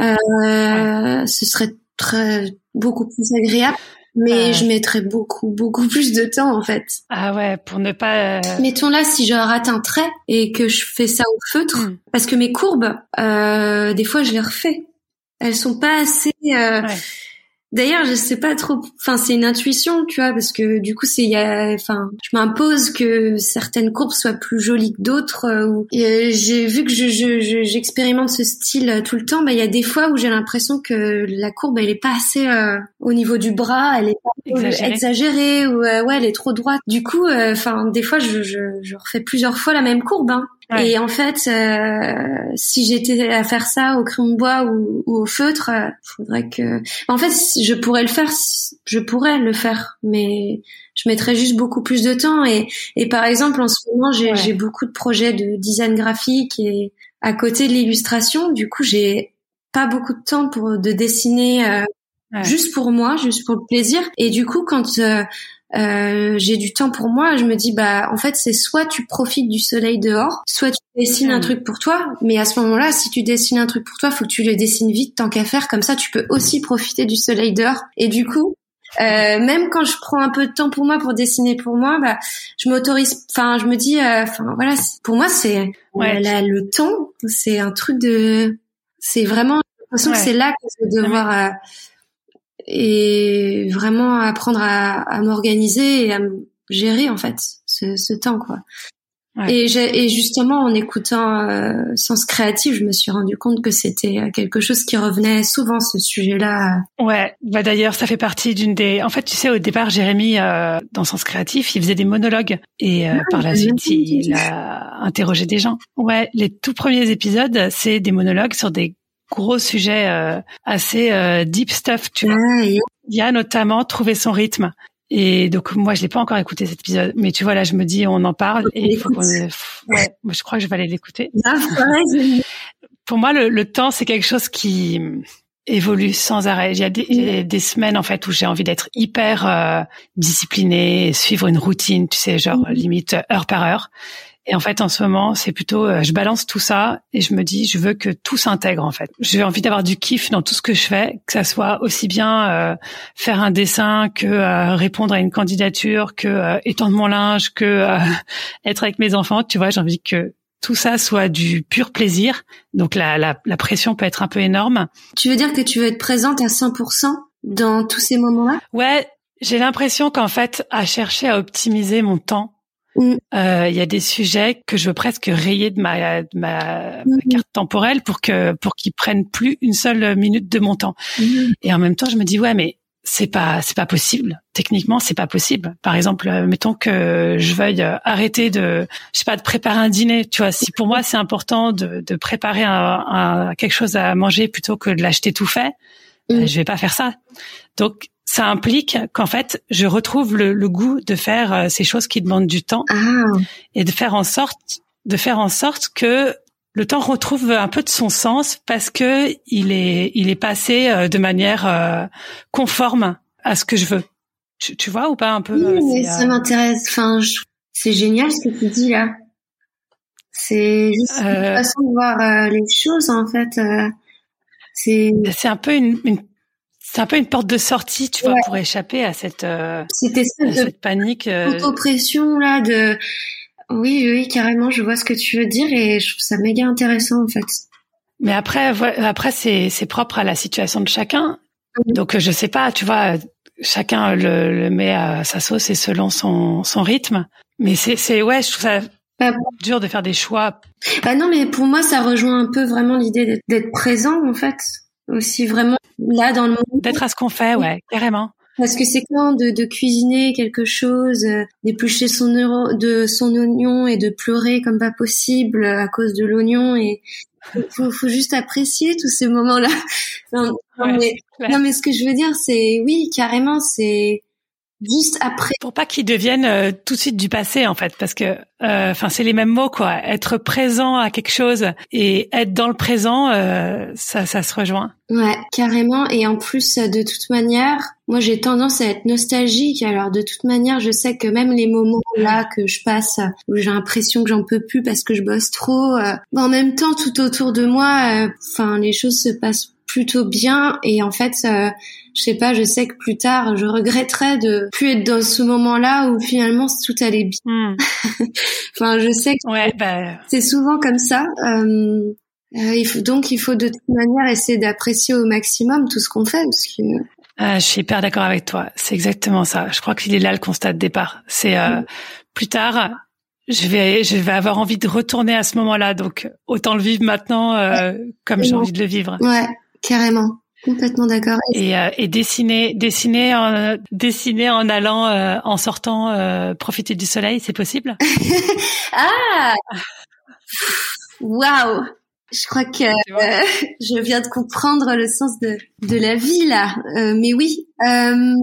euh, ce serait très beaucoup plus agréable. Mais je mettrais beaucoup, beaucoup plus de temps en fait. Ah ouais, pour ne pas. Euh, Mettons là, si je rate un trait et que je fais ça au feutre, hmm. parce que mes courbes, euh, des fois je les refais. Elles sont pas assez. Euh, D'ailleurs, je sais pas trop. Enfin, c'est une intuition, tu vois, parce que du coup, c'est il y a. Enfin, je m'impose que certaines courbes soient plus jolies que d'autres. Euh, et j'ai vu que je, j'expérimente ce style euh, tout le temps. Bah, il y a des fois où j'ai l'impression que la courbe, elle est pas assez euh, au niveau du bras, elle est pas exagérée, ou ouais, elle est trop droite. Du coup, enfin, des fois, je, je, je refais plusieurs fois la même courbe. Hein. Et en fait, euh, si j'étais à faire ça au crayon de bois ou, au feutre, euh, faudrait que. En fait, je pourrais le faire, je pourrais le faire, mais je mettrais juste beaucoup plus de temps. Et, et par exemple, en ce moment, j'ai beaucoup de projets de design graphique et à côté de l'illustration, du coup, j'ai pas beaucoup de temps pour de dessiner euh, juste pour moi, juste pour le plaisir. Et du coup, quand euh, euh, j'ai du temps pour moi, je me dis bah en fait c'est soit tu profites du soleil dehors, soit tu dessines un hmm. truc pour toi, mais à ce moment-là, si tu dessines un truc pour toi, faut que tu le dessines vite tant qu'à faire, comme ça tu peux aussi profiter du soleil dehors. Et du coup, euh, même quand je prends un peu de temps pour moi pour dessiner pour moi, bah je m'autorise, enfin je me dis, euh, enfin voilà, pour moi c'est le temps, c'est un truc de, c'est vraiment l'impression que c'est là que je vais devoir euh, et vraiment apprendre à, à m'organiser et à me gérer en fait ce, ce temps quoi. Et, et, justement en écoutant euh, Sens Créatif, je me suis rendu compte que c'était euh, quelque chose qui revenait souvent ce sujet-là. Ouais, bah d'ailleurs ça fait partie d'une des. En fait, tu sais, au départ, Jérémy euh, dans Sens Créatif, il faisait des monologues et euh, ah, par la suite, il a interrogé des gens. Ouais, les tout premiers épisodes, c'est des monologues sur des gros sujet euh, assez euh, deep stuff, tu vois. Il y a notamment trouver son rythme. Et donc moi je l'ai pas encore écouté cet épisode, mais tu vois là je me dis on en parle et il faut qu'on ouais, moi je crois que je vais aller l'écouter. Ah, Pour moi le, le temps c'est quelque chose qui évolue sans arrêt. Il y a des, des semaines en fait où j'ai envie d'être hyper euh, disciplinée, suivre une routine, tu sais genre mm-hmm. limite heure par heure. Et en fait, en ce moment, c'est plutôt, euh, je balance tout ça et je me dis, je veux que tout s'intègre en fait. J'ai envie d'avoir du kiff dans tout ce que je fais, que ça soit aussi bien euh, faire un dessin que euh, répondre à une candidature, que étendre mon linge, que être avec mes enfants. Tu vois, j'ai envie que tout ça soit du pur plaisir. Donc la, la, la pression peut être un peu énorme. Tu veux dire que tu veux être présente à 100% dans tous ces moments-là? Ouais, J'ai l'impression qu'en fait, à chercher à optimiser mon temps, Mm. euh, il y a des sujets que je veux presque rayer de ma, de ma, ma Mhm. carte temporelle pour que pour qu'ils prennent plus une seule minute de mon temps. Mhm. Et en même temps, je me dis ouais, mais c'est pas c'est pas possible. Techniquement, c'est pas possible. Par exemple, euh, mettons que je veuille euh, arrêter de je sais pas de préparer un dîner. Tu vois, si pour moi c'est important de, de préparer un, un- quelque chose à manger plutôt que de l'acheter tout fait, Mm. je vais pas faire ça. Donc ça implique qu'en fait, je retrouve le, le goût de faire euh, ces choses qui demandent du temps Ah, et de faire en sorte de faire en sorte que le temps retrouve un peu de son sens parce que il est il est passé euh, de manière euh, conforme à ce que je veux. Tu, tu vois ou pas un peu oui, mais ça euh, m'intéresse. Enfin, je- c'est génial ce que tu dis là. C'est juste une Euh, façon de voir euh, les choses en fait. euh, c'est c'est un peu une, une c'est un peu une porte de sortie, tu vois, Ouais. pour échapper à cette euh, cette à espèce de cette panique. euh, auto-pression là de. Oui, oui, carrément, je vois ce que tu veux dire et je trouve ça méga intéressant en fait. Mais après, après c'est c'est propre à la situation de chacun. Donc je sais pas, tu vois, chacun le, le met à sa sauce et selon son son rythme. Mais c'est c'est ouais, je trouve ça Bah, dur de faire des choix. Bah non, mais pour moi, ça rejoint un peu vraiment l'idée d'être- d'être présent en fait, aussi vraiment là dans le moment. D'être à ce qu'on fait, ouais, carrément. Parce que c'est quand de, de cuisiner quelque chose, euh, d'éplucher son euro, de son oignon et de pleurer comme pas possible à cause de l'oignon et faut, faut juste apprécier tous ces moments-là. Non, mais, non, mais ce que je veux dire, c'est oui, carrément, c'est juste après. Pour pas qu'ils deviennent euh, tout de suite du passé, en fait, parce que, euh, enfin, c'est les mêmes mots, quoi. Être présent à quelque chose et être dans le présent, euh, ça, ça se rejoint. Ouais, carrément. Et en plus, euh, de toute manière, moi j'ai tendance à être nostalgique. Alors de toute manière, je sais que même les moments là que je passe où j'ai l'impression que j'en peux plus parce que je bosse trop, euh, en même temps tout autour de moi, euh, enfin les choses se passent plutôt bien. Et en fait, euh, je sais pas, je sais que plus tard, je regretterais de plus être dans ce moment-là où finalement tout allait bien. Hmm. Enfin, je sais que Ouais, bah, c'est souvent comme ça. Euh, euh, il faut donc il faut de toute manière essayer d'apprécier au maximum tout ce qu'on fait parce que ah, je suis hyper d'accord avec toi. C'est exactement ça. Je crois qu'il est là le constat de départ. C'est euh, plus tard. Je vais, je vais avoir envie de retourner à ce moment-là, donc autant le vivre maintenant euh, comme j'ai envie de le vivre. Ouais, carrément. Complètement d'accord. Et, euh, et dessiner, dessiner, en, dessiner en allant, euh, en sortant, euh, profiter du soleil, c'est possible? Ah Waouh Je crois que euh, je viens de comprendre le sens de, de la vie là. Euh, mais oui, euh,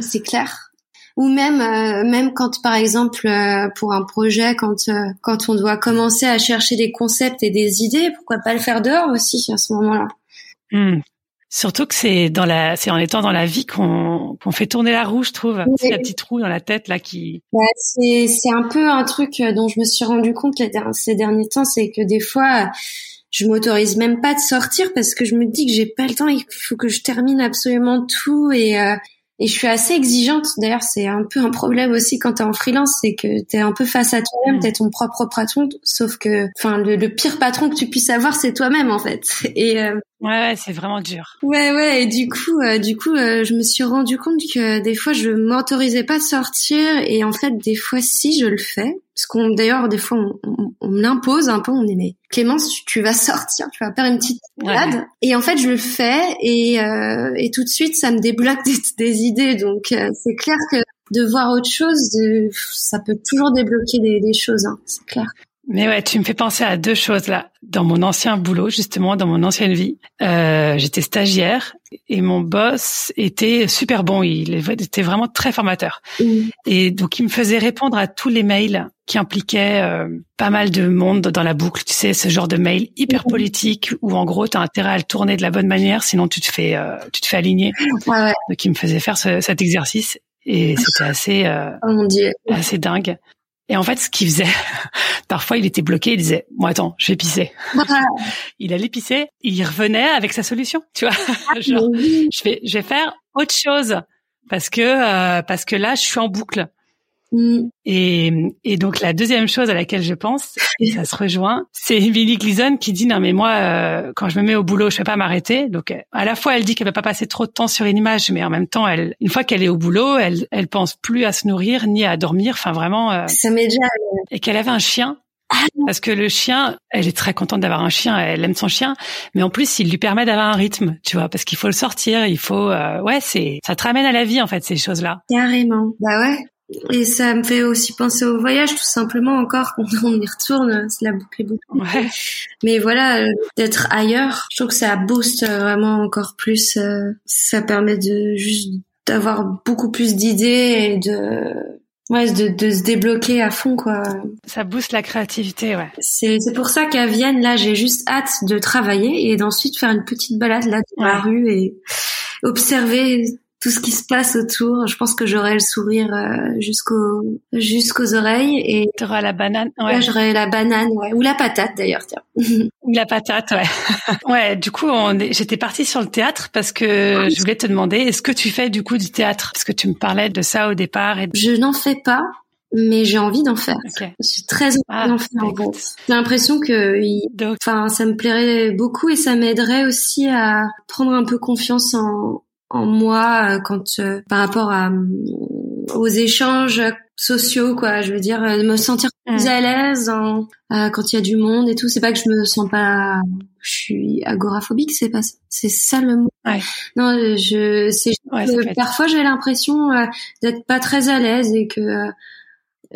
c'est clair. Ou même euh, même quand par exemple euh, pour un projet quand euh, quand on doit commencer à chercher des concepts et des idées, pourquoi pas le faire dehors aussi à ce moment-là? Hmm. Surtout que c'est dans la, c'est en étant dans la vie qu'on qu'on fait tourner la roue, je trouve. Oui. C'est la petite roue dans la tête là qui. Bah, c'est c'est un peu un truc euh, dont je me suis rendu compte ces derniers temps, c'est que des fois, je m'autorise même pas de sortir parce que je me dis que j'ai pas le temps, il faut que je termine absolument tout et euh, et je suis assez exigeante. D'ailleurs, c'est un peu un problème aussi quand t'es en freelance, c'est que t'es un peu face à toi-même, Mm. t'es ton propre patron. Sauf que, enfin, le, le pire patron que tu puisses avoir, c'est toi-même en fait. Et euh, Ouais, ouais, c'est vraiment dur. Ouais, ouais, et du coup, euh, du coup, euh, je me suis rendu compte que des fois, je m'autorisais pas de sortir, et en fait, des fois, si je le fais, parce qu'on, d'ailleurs, des fois, on, on, on l'impose un peu, on dit, mais Clémence, tu, tu vas sortir, tu vas faire une petite balade, et en fait, je le fais, et, euh, et tout de suite, ça me débloque des, des idées, donc euh, c'est clair que de voir autre chose, de, ça peut toujours débloquer des, des choses, hein, c'est clair. Mais ouais, tu me fais penser à deux choses là. Dans mon ancien boulot, justement, dans mon ancienne vie, euh, j'étais stagiaire et mon boss était super bon. Il était vraiment très formateur. Mm. Et donc, il me faisait répondre à tous les mails qui impliquaient euh, pas mal de monde dans la boucle. Tu sais, ce genre de mail hyper politique où en gros, tu as intérêt à le tourner de la bonne manière, sinon tu te fais, euh, tu te fais aligner. Ouais, ouais, Donc, il me faisait faire ce- cet exercice et c'était assez, euh, oh mon dieu. assez dingue. Et en fait, ce qu'il faisait, parfois, il était bloqué. Il disait, "Moi, attends, je vais pisser." Il allait pisser. Il revenait avec sa solution. Tu vois, genre, Mais oui. je vais, je vais faire autre chose parce que euh, parce que là, je suis en boucle. Mm. Et, et donc la deuxième chose à laquelle je pense, et ça se rejoint, c'est Emily Gleason qui dit non mais moi euh, quand je me mets au boulot je vais pas m'arrêter. Donc euh, à la fois elle dit qu'elle va pas passer trop de temps sur une image, mais en même temps elle une fois qu'elle est au boulot, elle elle pense plus à se nourrir ni à dormir. Enfin vraiment. euh, Ça m'est déjà. et qu'elle avait un chien. Parce que le chien, elle est très contente d'avoir un chien, elle aime son chien, mais en plus il lui permet d'avoir un rythme, tu vois, parce qu'il faut le sortir, il faut, euh, ouais, c'est, ça te ramène à la vie en fait ces choses-là. Carrément. Bah ouais. Et ça me fait aussi penser au voyage, tout simplement encore, quand on y retourne, c'est la boucle est bouclée. Ouais. Mais voilà, euh, d'être ailleurs, je trouve que ça booste euh, vraiment encore plus. euh, ça permet de juste d'avoir beaucoup plus d'idées et de ouais de, de se débloquer à fond quoi. Ça booste la créativité, ouais. C'est c'est pour ça qu'à Vienne là, j'ai juste hâte de travailler et d'ensuite faire une petite balade là dans la rue et observer tout ce qui se passe autour. Je pense que j'aurai le sourire euh, jusqu'aux jusqu'aux oreilles et T'auras la banane, ouais. j'aurai la banane ouais. ou la patate d'ailleurs tiens. La patate, ouais. ouais, du coup, est- j'étais partie sur le théâtre parce que je voulais te demander, est-ce que tu fais du coup du théâtre? Parce que tu me parlais de ça au départ. Et... Je n'en fais pas, mais j'ai envie d'en faire. Ok. J'ai très envie Ah, d'en faire. bah, en écoute. fait. J'ai l'impression que, enfin, ça me plairait beaucoup et ça m'aiderait aussi à prendre un peu confiance en, en moi euh, quand euh, par rapport à euh, aux échanges sociaux, quoi. Je veux dire, euh, me sentir plus à l'aise en- euh, quand il y a du monde et tout. C'est pas que je me sens pas, je suis agoraphobique, c'est pas, ça. c'est ça le mot. Ouais. Non, je, c'est ouais, parfois j'ai l'impression euh, d'être pas très à l'aise et que euh,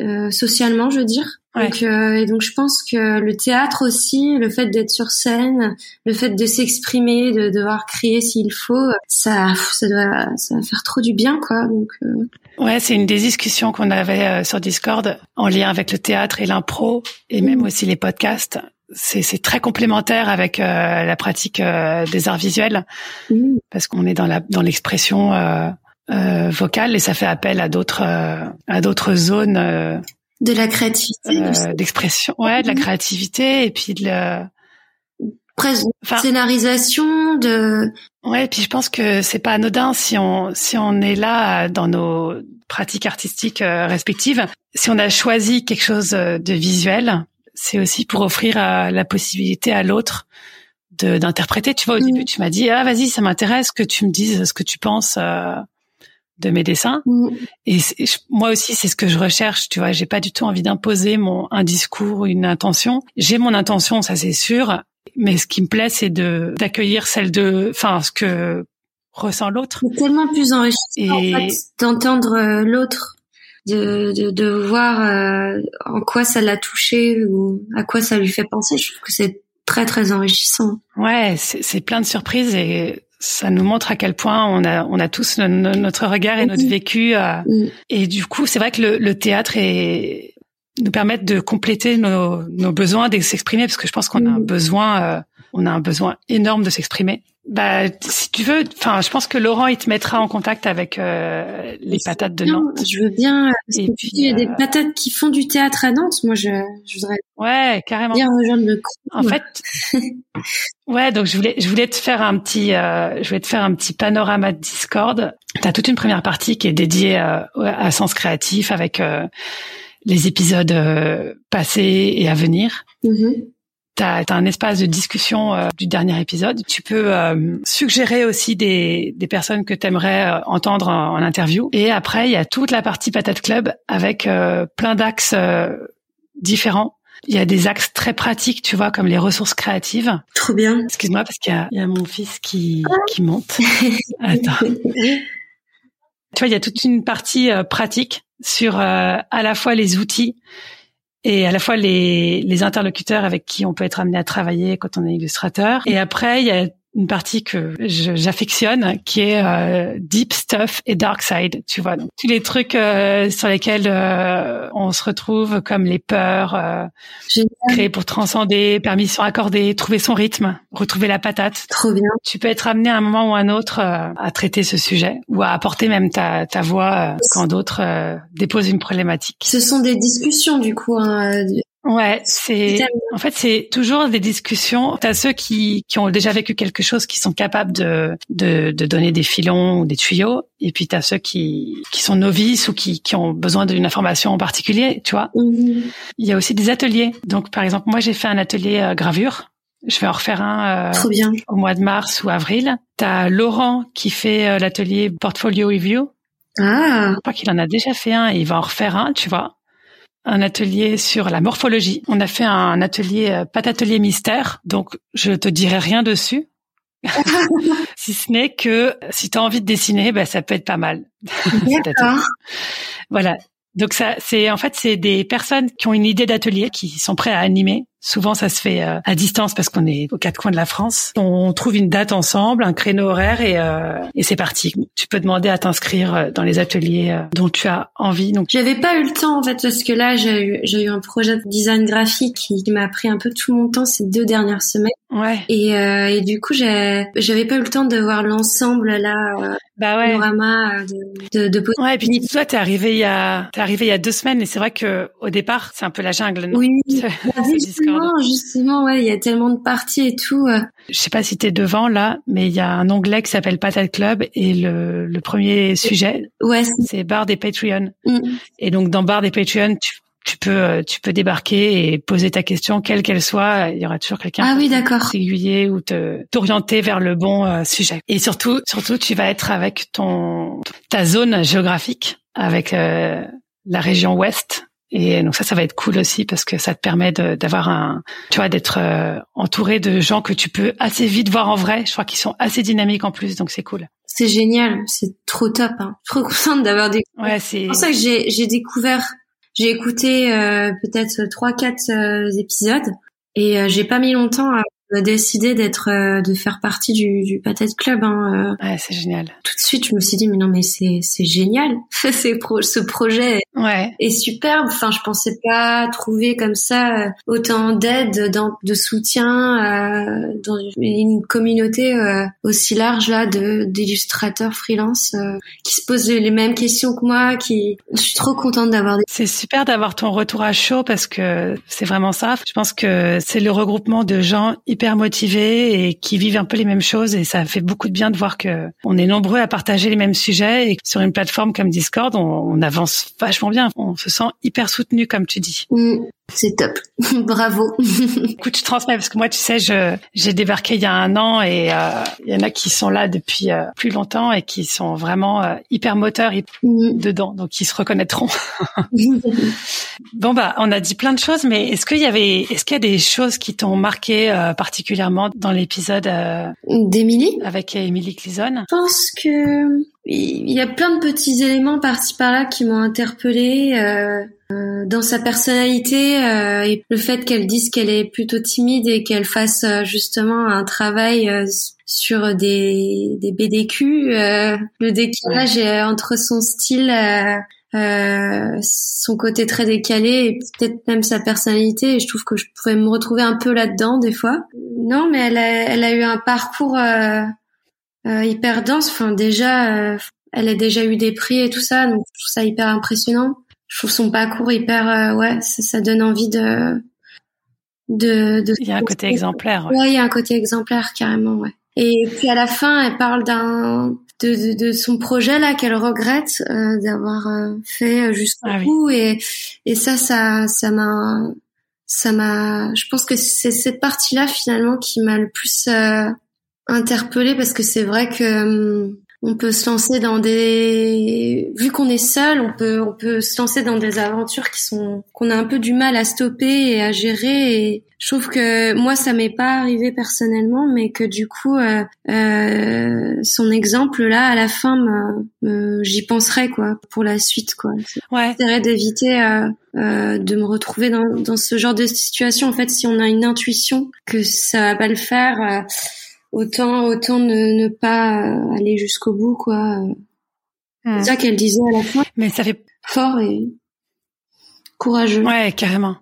euh, socialement je veux dire Ouais. donc euh, et donc je pense que le théâtre aussi le fait d'être sur scène le fait de s'exprimer de devoir crier s'il faut ça ça doit ça va faire trop du bien quoi donc euh, Ouais, c'est une des discussions qu'on avait euh, sur Discord en lien avec le théâtre et l'impro et même Mm. aussi les podcasts. C'est c'est très complémentaire avec euh, la pratique euh, des arts visuels mm, parce qu'on est dans la dans l'expression euh, euh, vocale et ça fait appel à d'autres à d'autres zones euh, de la créativité euh, d'expression, ouais, de la Mhm. créativité et puis de presque enfin, scénarisation de Ouais, et puis je pense que c'est pas anodin si on si on est là euh, dans nos pratiques artistiques euh, respectives. Si on a choisi quelque chose euh, de visuel, c'est aussi pour offrir la possibilité à l'autre de d'interpréter. Tu vois, au Mm. début, tu m'as dit ah vas-y, ça m'intéresse que tu me dises ce que tu penses de mes dessins. mm, Et moi aussi, c'est ce que je recherche. Tu vois, j'ai pas du tout envie d'imposer mon un discours, une intention. J'ai mon intention, ça c'est sûr. Mais ce qui me plaît, c'est de d'accueillir celle de, enfin, ce que ressent l'autre. c'est tellement plus enrichissant en fait, d'entendre euh, l'autre de, de, de voir euh, en quoi ça l'a touché ou à quoi ça lui fait penser je trouve que c'est très très enrichissant Ouais, c'est c'est plein de surprises et ça nous montre à quel point on a on a tous no- no- notre regard et notre Mhm. vécu. euh, Mm. et du coup, c'est vrai que le, le théâtre est nous permettre de compléter nos, nos besoins de s'exprimer parce que je pense qu'on a un Mhm. besoin euh, on a un besoin énorme de s'exprimer. Bah si tu veux, enfin je pense que Laurent il te mettra en contact avec euh, les patates de Bien, Nantes. je veux bien euh, parce que puis, il y a des euh, patates qui font du théâtre à Nantes moi je, je voudrais Ouais, carrément. bien rejoindre le crew. En fait, ouais, donc je voulais, je voulais te faire un petit, euh, je voulais te faire un petit panorama de Discord. T'as toute une première partie qui est dédiée euh, à Sens Créatif avec euh, les épisodes euh, passés et à venir. Mhm. T'as as un espace de discussion euh, du dernier épisode. Tu peux euh, suggérer aussi des, des personnes que t'aimerais euh, entendre en, en interview. Et après, il y a toute la partie Patate Club avec euh, plein d'axes euh, différents. Il y a des axes très pratiques, tu vois, comme les ressources créatives. trop bien Excuse-moi parce qu'il y y a mon fils qui, qui monte. Attends. Tu vois, il y a toute une partie pratique sur euh, à la fois les outils et à la fois les, les interlocuteurs avec qui on peut être amené à travailler quand on est illustrateur. Et après, il y a une partie que j'affectionne, qui est euh, deep stuff et dark side. Tu vois, donc tous les trucs euh, sur lesquels euh, on se retrouve, comme les peurs, euh, créer pour transcender, permission accordée, trouver son rythme, retrouver la patate. trop bien Tu peux être amené à un moment ou à un autre euh, à traiter ce sujet ou à apporter même ta, ta voix euh, quand d'autres euh, déposent une problématique. ce sont des discussions du coup hein, Ouais, c'est en fait c'est toujours des discussions. T'as ceux qui qui ont déjà vécu quelque chose, qui sont capables de de, de donner des filons ou des tuyaux, et puis t'as ceux qui qui sont novices ou qui qui ont besoin d'une information en particulier, tu vois. Mhm. Il y a aussi des ateliers. Donc par exemple, moi j'ai fait un atelier euh, gravure. Je vais en refaire un euh, bien. au mois de mars ou avril. T'as Laurent qui fait euh, l'atelier portfolio review. Ah, Je crois qu'il en a déjà fait un et il va en refaire un, tu vois. Un atelier sur la morphologie. On a fait un atelier, euh, pas d'atelier mystère, donc je te dirai rien dessus. si ce n'est que si tu as envie de dessiner, ben, ça peut être pas mal. Voilà. Donc ça, c'est en fait c'est des personnes qui ont une idée d'atelier, qui sont prêts à animer. Souvent, ça se fait euh, à distance parce qu'on est aux quatre coins de la France. On trouve une date ensemble, un créneau horaire et, euh, et c'est parti. Tu peux demander à t'inscrire euh, dans les ateliers euh, dont tu as envie. Donc J'avais pas eu le temps en fait parce que là j'ai eu j'ai eu un projet de design graphique qui, qui m'a pris un peu tout mon temps ces deux dernières semaines ouais, et, euh, et du coup j'ai j'avais pas eu le temps de voir l'ensemble là euh, bah ouais. panorama de de, de Ouais, et puis toi, t'es arrivé il y a, t'es arrivé il y a deux semaines, et c'est vrai que au départ, c'est un peu la jungle. non? Oui, Justement, justement, ouais, il y a tellement de parties et tout. euh. Je sais pas si t'es devant là, mais il y a un onglet qui s'appelle Patate Club, et le, le premier sujet, Ouais, c'est- Bar des Patreon. mm. Et donc dans Bar des Patreon, tu, tu peux, euh, tu peux débarquer et poser ta question, quelle qu'elle soit. Il y aura toujours quelqu'un ah pour oui, d'accord. t'aiguiller ou te t'orienter vers le bon euh, sujet. Et surtout, surtout, tu vas être avec ton ta zone géographique, avec euh, la région ouest. Et donc ça, ça va être cool aussi parce que ça te permet d'avoir un, tu vois, d'être euh, entouré de gens que tu peux assez vite voir en vrai. Je crois qu'ils sont assez dynamiques en plus, donc c'est cool. C'est génial, c'est trop top. Hein. Trop contente d'avoir des. Ouais, c'est C'est pour ça que j'ai j'ai découvert, j'ai écouté euh, peut-être trois quatre euh, épisodes et euh, j'ai pas mis longtemps à me décider d'être euh, de faire partie du, du Patate Club. Hein. euh. ouais, c'est génial. tout de suite, je me suis dit mais non mais c'est c'est génial. c'est pro ce projet Ouais, est superbe. Enfin, je pensais pas trouver comme ça euh, autant d'aide, de soutien euh, dans une communauté euh, aussi large là de d'illustrateurs freelance euh, qui se posent les mêmes questions que moi. Qui, je suis trop contente d'avoir des. c'est super d'avoir ton retour à chaud parce que c'est vraiment ça. Je pense que c'est le regroupement de gens hyper motivés et qui vivent un peu les mêmes choses et ça fait beaucoup de bien de voir que on est nombreux à partager les mêmes sujets et sur une plateforme comme Discord, on, on avance vachement bien. On se sent hyper soutenu comme tu dis. Mm, c'est top. Bravo. Écoute, je transmets parce que moi, tu sais, je j'ai débarqué il y a un an et euh, il y en a qui sont là depuis euh, plus longtemps et qui sont vraiment euh, hyper moteurs hyper Mm. dedans, donc ils se reconnaîtront. Bon bah, on a dit plein de choses, mais est-ce qu'il y avait, est-ce qu'il y a des choses qui t'ont marqué euh, particulièrement dans l'épisode euh, D'Émilie? avec Émilie Clisone? Je pense que il y a plein de petits éléments par-ci par-là qui m'ont interpellée dans sa personnalité euh, et le fait qu'elle dise qu'elle est plutôt timide et qu'elle fasse euh, justement un travail euh, sur des, des BDQ, euh, le décalage entre son style, euh, euh, son côté très décalé et peut-être même sa personnalité. Et je trouve que je pourrais me retrouver un peu là-dedans des fois. Non, mais elle a, elle a eu un parcours euh, euh, hyper dense. Enfin, déjà, euh, elle a déjà eu des prix et tout ça, donc je trouve ça hyper impressionnant. Je trouve son parcours hyper, euh, ouais, ça, ça donne envie de, de, de. Il y a un côté exemplaire. ouais. Ouais, il y a un côté exemplaire carrément, ouais. Et puis à la fin, elle parle d'un de, de, de son projet là qu'elle regrette euh, d'avoir euh, fait jusqu'au Ah oui. bout et et ça ça ça m'a ça m'a je pense que c'est cette partie là finalement qui m'a le plus euh, interpellée parce que c'est vrai que hum, on peut se lancer dans des vu qu'on est seul on peut on peut se lancer dans des aventures qui sont qu'on a un peu du mal à stopper et à gérer. Et je trouve que moi ça m'est pas arrivé personnellement mais que du coup euh, euh, son exemple là à la fin me- j'y penserai quoi pour la suite quoi. Ouais. j'essaierai d'éviter euh, euh, de me retrouver dans, dans ce genre de situation. En fait si on a une intuition que ça va pas le faire euh, autant autant ne, ne pas euh, aller jusqu'au bout quoi Hmm. c'est ça qu'elle disait à la fin Mais ça fait, fort et courageux ouais, carrément.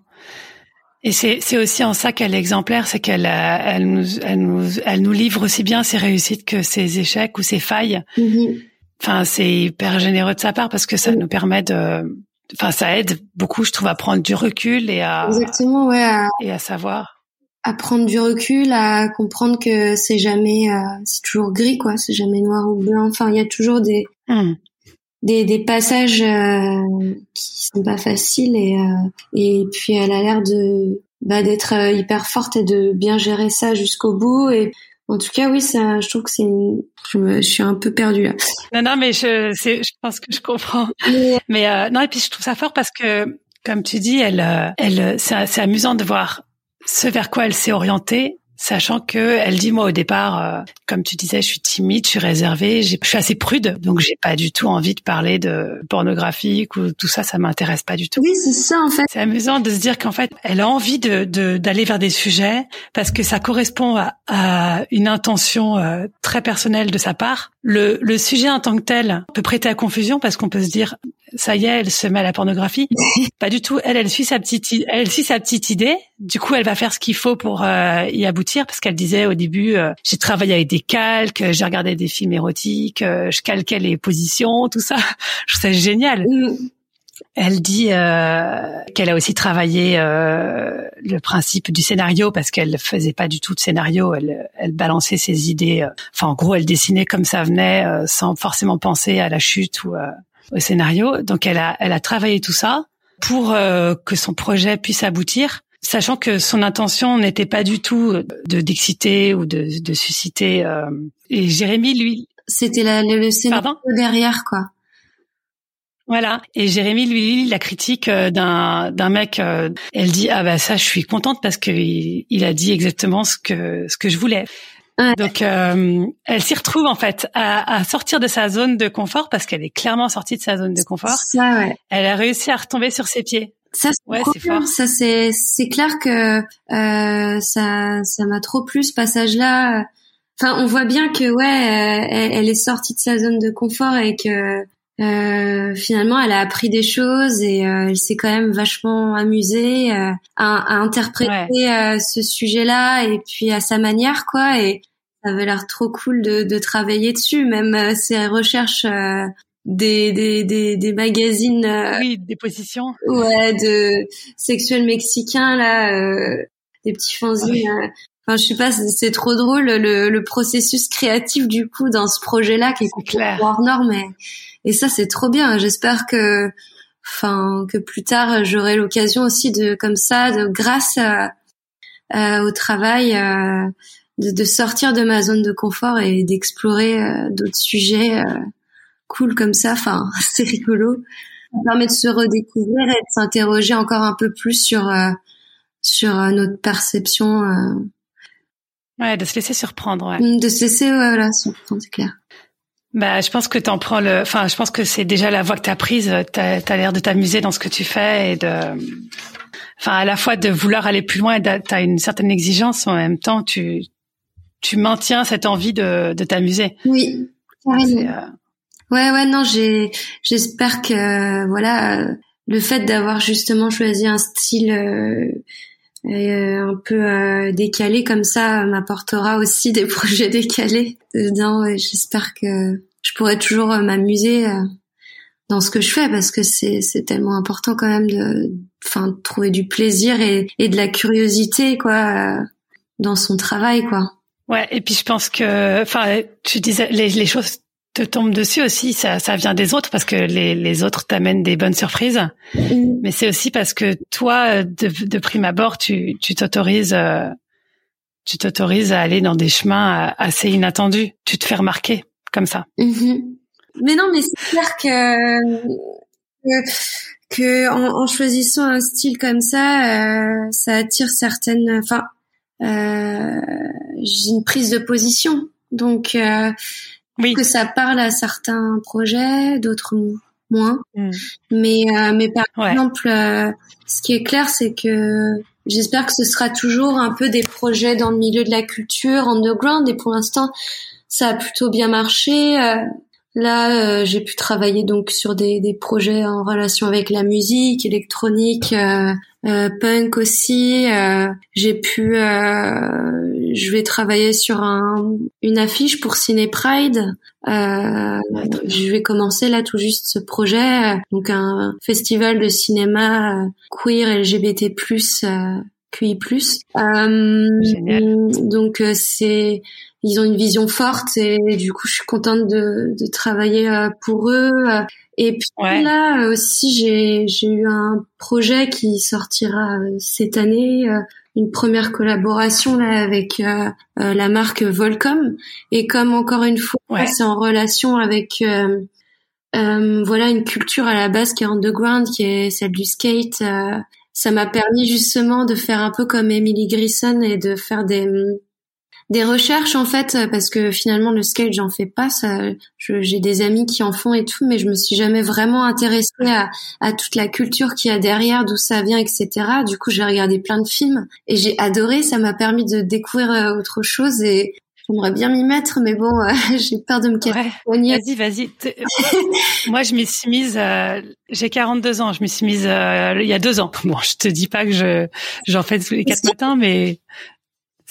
Et c'est c'est aussi en ça qu'elle est exemplaire, c'est qu'elle a- elle nous elle nous elle nous livre aussi bien ses réussites que ses échecs ou ses failles. Mhm. Enfin, c'est hyper généreux de sa part parce que ça nous permet de enfin, ça aide beaucoup, je trouve, à prendre du recul et à exactement, ouais, à, et à savoir. À prendre du recul, à comprendre que c'est jamais, euh, c'est toujours gris, quoi. C'est jamais noir ou blanc. Enfin, il y a toujours des Hmm. des, des passages euh, qui sont pas faciles et euh, et puis elle a l'air de bah, d'être euh, hyper forte et de bien gérer ça jusqu'au bout et en tout cas oui ça je trouve que c'est une... je, me, je suis un peu perdue là Non, non, mais je, c'est, je pense que je comprends. Mais, Mais euh, non, et puis je trouve ça fort parce que, comme tu dis, elle, euh, elle, c'est, c'est amusant de voir ce vers quoi elle s'est orientée, sachant que elle dit moi au départ, euh, comme tu disais, je suis timide, je suis réservée, je suis assez prude, donc j'ai pas du tout envie de parler de pornographique ou tout ça, ça m'intéresse pas du tout. oui c'est ça en fait C'est amusant de se dire qu'en fait, elle a envie de de- d'aller vers des sujets parce que ça correspond à, à une intention euh, très personnelle de sa part. Le, le sujet en tant que tel peut prêter à confusion parce qu'on peut se dire ça y est, elle se met à la pornographie. Pas du tout. Elle, elle suit sa petite, elle suit sa petite idée. Du coup, elle va faire ce qu'il faut pour euh, y aboutir parce qu'elle disait au début, euh, j'ai travaillé avec des calques, j'ai regardé des films érotiques, euh, je calquais les positions, tout ça. Je trouve ça génial. Mm. Elle dit euh, qu'elle a aussi travaillé euh, le principe du scénario parce qu'elle faisait pas du tout de scénario. Elle, elle balançait ses idées. euh, Enfin, en gros, elle dessinait comme ça venait, euh, sans forcément penser à la chute ou euh, au scénario. Donc, elle a, elle a travaillé tout ça pour euh, que son projet puisse aboutir, sachant que son intention n'était pas du tout de d'exciter ou de, de susciter. euh, Et Jérémy, lui, c'était la, le, le scénario pardon. derrière quoi Voilà. Et Jérémy lui la critique euh, d'un d'un mec. euh, elle dit ah bah ça je suis contente parce que il, il a dit exactement ce que ce que je voulais. Donc euh, elle s'y retrouve en fait à, à sortir de sa zone de confort parce qu'elle est clairement sortie de sa zone de confort. ça ouais Elle a réussi à retomber sur ses pieds. Ça, c'est Ouais, fort. Ça, c'est, c'est clair que euh, ça, ça m'a trop plu ce passage-là. Enfin, on voit bien que ouais, euh, elle, elle est sortie de sa zone de confort et que euh, finalement, elle a appris des choses et euh, elle s'est quand même vachement amusée euh, à, à interpréter euh, ce sujet-là et puis à sa manière, quoi. Et ça avait l'air trop cool de, de travailler dessus, même euh, ses recherches. euh, des, des, des, des magazines euh, Oui, des positions. ouais de sexuel mexicain là euh, des petits fanzines euh. enfin je sais pas c'est trop drôle le, le processus créatif du coup dans ce projet là qui est C'est clair. Warner mais et ça c'est trop bien j'espère que enfin que plus tard j'aurai l'occasion aussi de comme ça de grâce à- à- au travail euh, de, de sortir de ma zone de confort et d'explorer euh, d'autres sujets euh, cool comme ça enfin c'est rigolo ça permet de se redécouvrir et de s'interroger encore un peu plus sur euh, sur notre perception Ouais, de se laisser surprendre. Ouais. de se laisser ouais, voilà surprendre c'est clair Bah, je pense que t'en prends le. Enfin, je pense que c'est déjà la voie que t'as prise. T'as as, l'air de t'amuser dans ce que tu fais et de. Enfin, à la fois de vouloir aller plus loin et t'as une certaine exigence, en même temps, tu tu maintiens cette envie de de t'amuser. oui carrément. euh, Ouais, ouais, non, j'ai, j'espère que, voilà, le fait d'avoir justement choisi un style euh, un peu euh, décalé comme ça m'apportera aussi des projets décalés dedans. Et j'espère que je pourrai toujours euh, m'amuser euh, dans ce que je fais parce que c'est, c'est tellement important quand même de, enfin, trouver du plaisir et, et de la curiosité, quoi, euh, dans son travail, quoi. Ouais, et puis je pense que, enfin, tu disais les, les choses te tombent dessus aussi. Ça, ça vient des autres parce que les, les autres t'amènent des bonnes surprises. Mais c'est aussi parce que toi, de, de prime abord, tu tu t'autorises, euh, tu t'autorises à aller dans des chemins euh, assez inattendus. Tu te fais remarquer comme ça. Mhm. Mais non, mais c'est clair que que, que en, en choisissant un style comme ça, euh, ça attire certaines. Enfin, euh, j'ai une prise de position, donc euh, Oui. que ça parle à certains projets, d'autres mo- moins. Mm. Mais euh, mais par Ouais. exemple, euh, ce qui est clair, c'est que j'espère que ce sera toujours un peu des projets dans le milieu de la culture underground. Et pour l'instant, ça a plutôt bien marché. euh, là, j'ai pu travailler donc sur des, des, projets en relation avec la musique électronique, punk aussi. j'ai pu, je vais travailler sur un, une affiche pour Ciné Pride. je vais commencer là tout juste ce projet, donc un festival de cinéma queer LGBT+ QI+. Euh, donc euh, c'est ils ont une vision forte et du coup je suis contente de, de travailler euh, pour eux. Et puis là aussi j'ai j'ai eu un projet qui sortira cette année, une première collaboration là avec la marque Volcom. Et comme encore une fois c'est en relation avec voilà une culture à la base qui est underground, qui est celle du skate, ça m'a permis justement de faire un peu comme Emily Grisson et de faire des des recherches en fait parce que finalement le skate j'en fais pas ça j'ai des amis qui en font et tout mais je me suis jamais vraiment intéressée à, à toute la culture qu'il y a derrière d'où ça vient etc du coup j'ai regardé plein de films et j'ai adoré ça m'a permis de découvrir euh, autre chose et J'aimerais bien m'y mettre, mais bon, euh, j'ai peur de me casser. vas-y, vas-y. Moi, je m'y suis mise. Euh, j'ai 42 ans. Je m'y suis mise euh, il y a deux ans. Bon, je te dis pas que je j'en fais tous les quatre matins, mais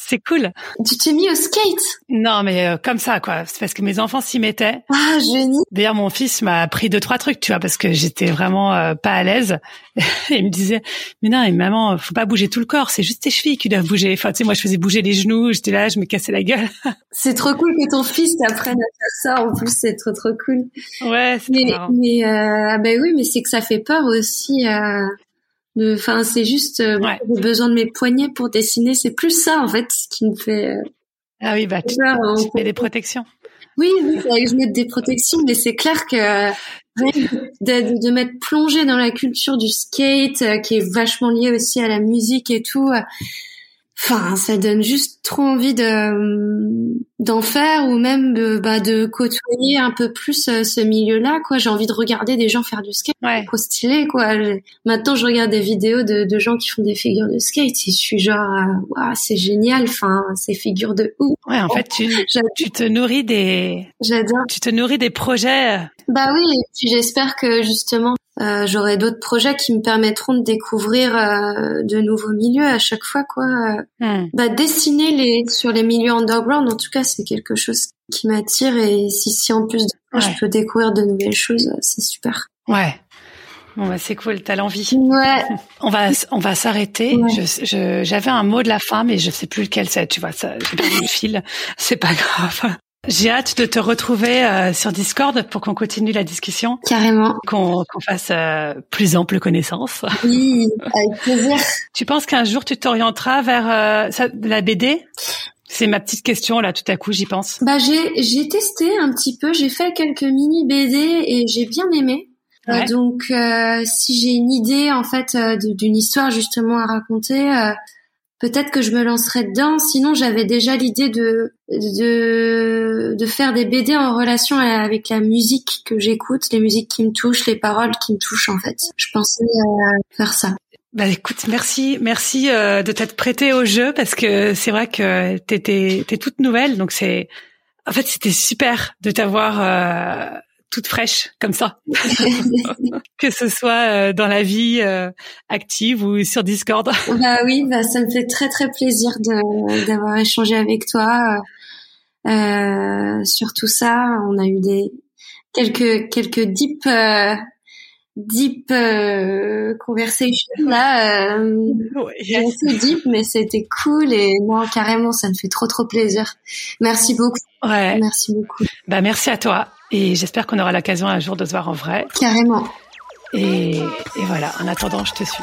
c'est cool. Tu t'es mis au skate? Non, mais euh, comme ça, quoi. C'est parce que mes enfants s'y mettaient. Ah, génie. D'ailleurs, mon fils m'a appris deux trois trucs, tu vois, parce que j'étais vraiment euh, pas à l'aise. il me disait, mais non, mais maman, faut pas bouger tout le corps, c'est juste tes chevilles qui doivent bouger. Enfin, tu sais, moi, je faisais bouger les genoux, j'étais là, je me cassais la gueule. c'est trop cool que ton fils t'apprenne à faire ça. En plus, c'est trop trop cool. Ouais, c'est mais, mais euh, ben oui, mais c'est que ça fait peur aussi. Euh, Enfin, c'est juste euh, j'ai besoin de mes poignets pour dessiner. C'est plus ça en fait ce qui me fait. Euh, ah oui, bah tu, peur, tu mets des protections. Oui, oui, que je mette des protections, mais c'est clair que de, de m'être plongée dans la culture du skate, euh, qui est vachement liée aussi à la musique et tout, Enfin, ça donne juste trop envie de d'en faire ou même de, bah, de côtoyer un peu plus euh, ce milieu-là. Quoi, j'ai envie de regarder des gens faire du skate, ouais. trop stylé. Quoi, maintenant je regarde des vidéos de, de gens qui font des figures de skate et je suis genre, waouh, c'est génial. Enfin, ces figures de ouf. Ouais, en fait, tu, tu te nourris des. J'adore. Tu te nourris des projets. Bah oui, et puis j'espère que justement euh, j'aurai d'autres projets qui me permettront de découvrir euh, de nouveaux milieux à chaque fois quoi. Hmm. Bah dessiner les sur les milieux underground en tout cas c'est quelque chose qui m'attire et si si en plus de je peux découvrir de nouvelles choses c'est super. Ouais. Bon bah c'est cool, t'as l'envie. Ouais. On va on va s'arrêter. Je, j'avais un mot de la fin mais je sais plus lequel c'est. Tu vois ça, j'ai perdu le fil. C'est pas grave. J'ai hâte de te retrouver euh, sur Discord pour qu'on continue la discussion. Carrément. Qu'on fasse euh, plus ample connaissance. Oui, avec plaisir. tu penses qu'un jour tu t'orienteras vers euh, la BD c'est ma petite question là, tout à coup, j'y pense. Bah j'ai j'ai testé un petit peu, j'ai fait quelques mini BD et j'ai bien aimé. donc si j'ai une idée en fait d'une histoire justement à raconter, peut-être que je me lancerais dedans. Sinon, j'avais déjà l'idée de, de de faire des BD en relation avec la musique que j'écoute, les musiques qui me touchent, les paroles qui me touchent en fait. Je pensais faire ça. Bah écoute, merci, merci euh, de t'être prêté au jeu parce que c'est vrai que t'étais t'es toute nouvelle, donc c'est en fait c'était super de t'avoir euh, toute fraîche comme ça, que ce soit euh, dans la vie euh, active ou sur Discord. Bah oui, bah ça me fait très très plaisir d'avoir échangé avec toi. Euh, sur tout ça. On a eu des quelques quelques deep euh, deep euh, conversation là euh, un deep mais c'était cool et non carrément ça me fait trop trop plaisir. Merci beaucoup. Ouais. Merci beaucoup. Bah merci à toi et j'espère qu'on aura l'occasion un jour de se voir en vrai. Carrément. Et, et voilà, en attendant, je te suis.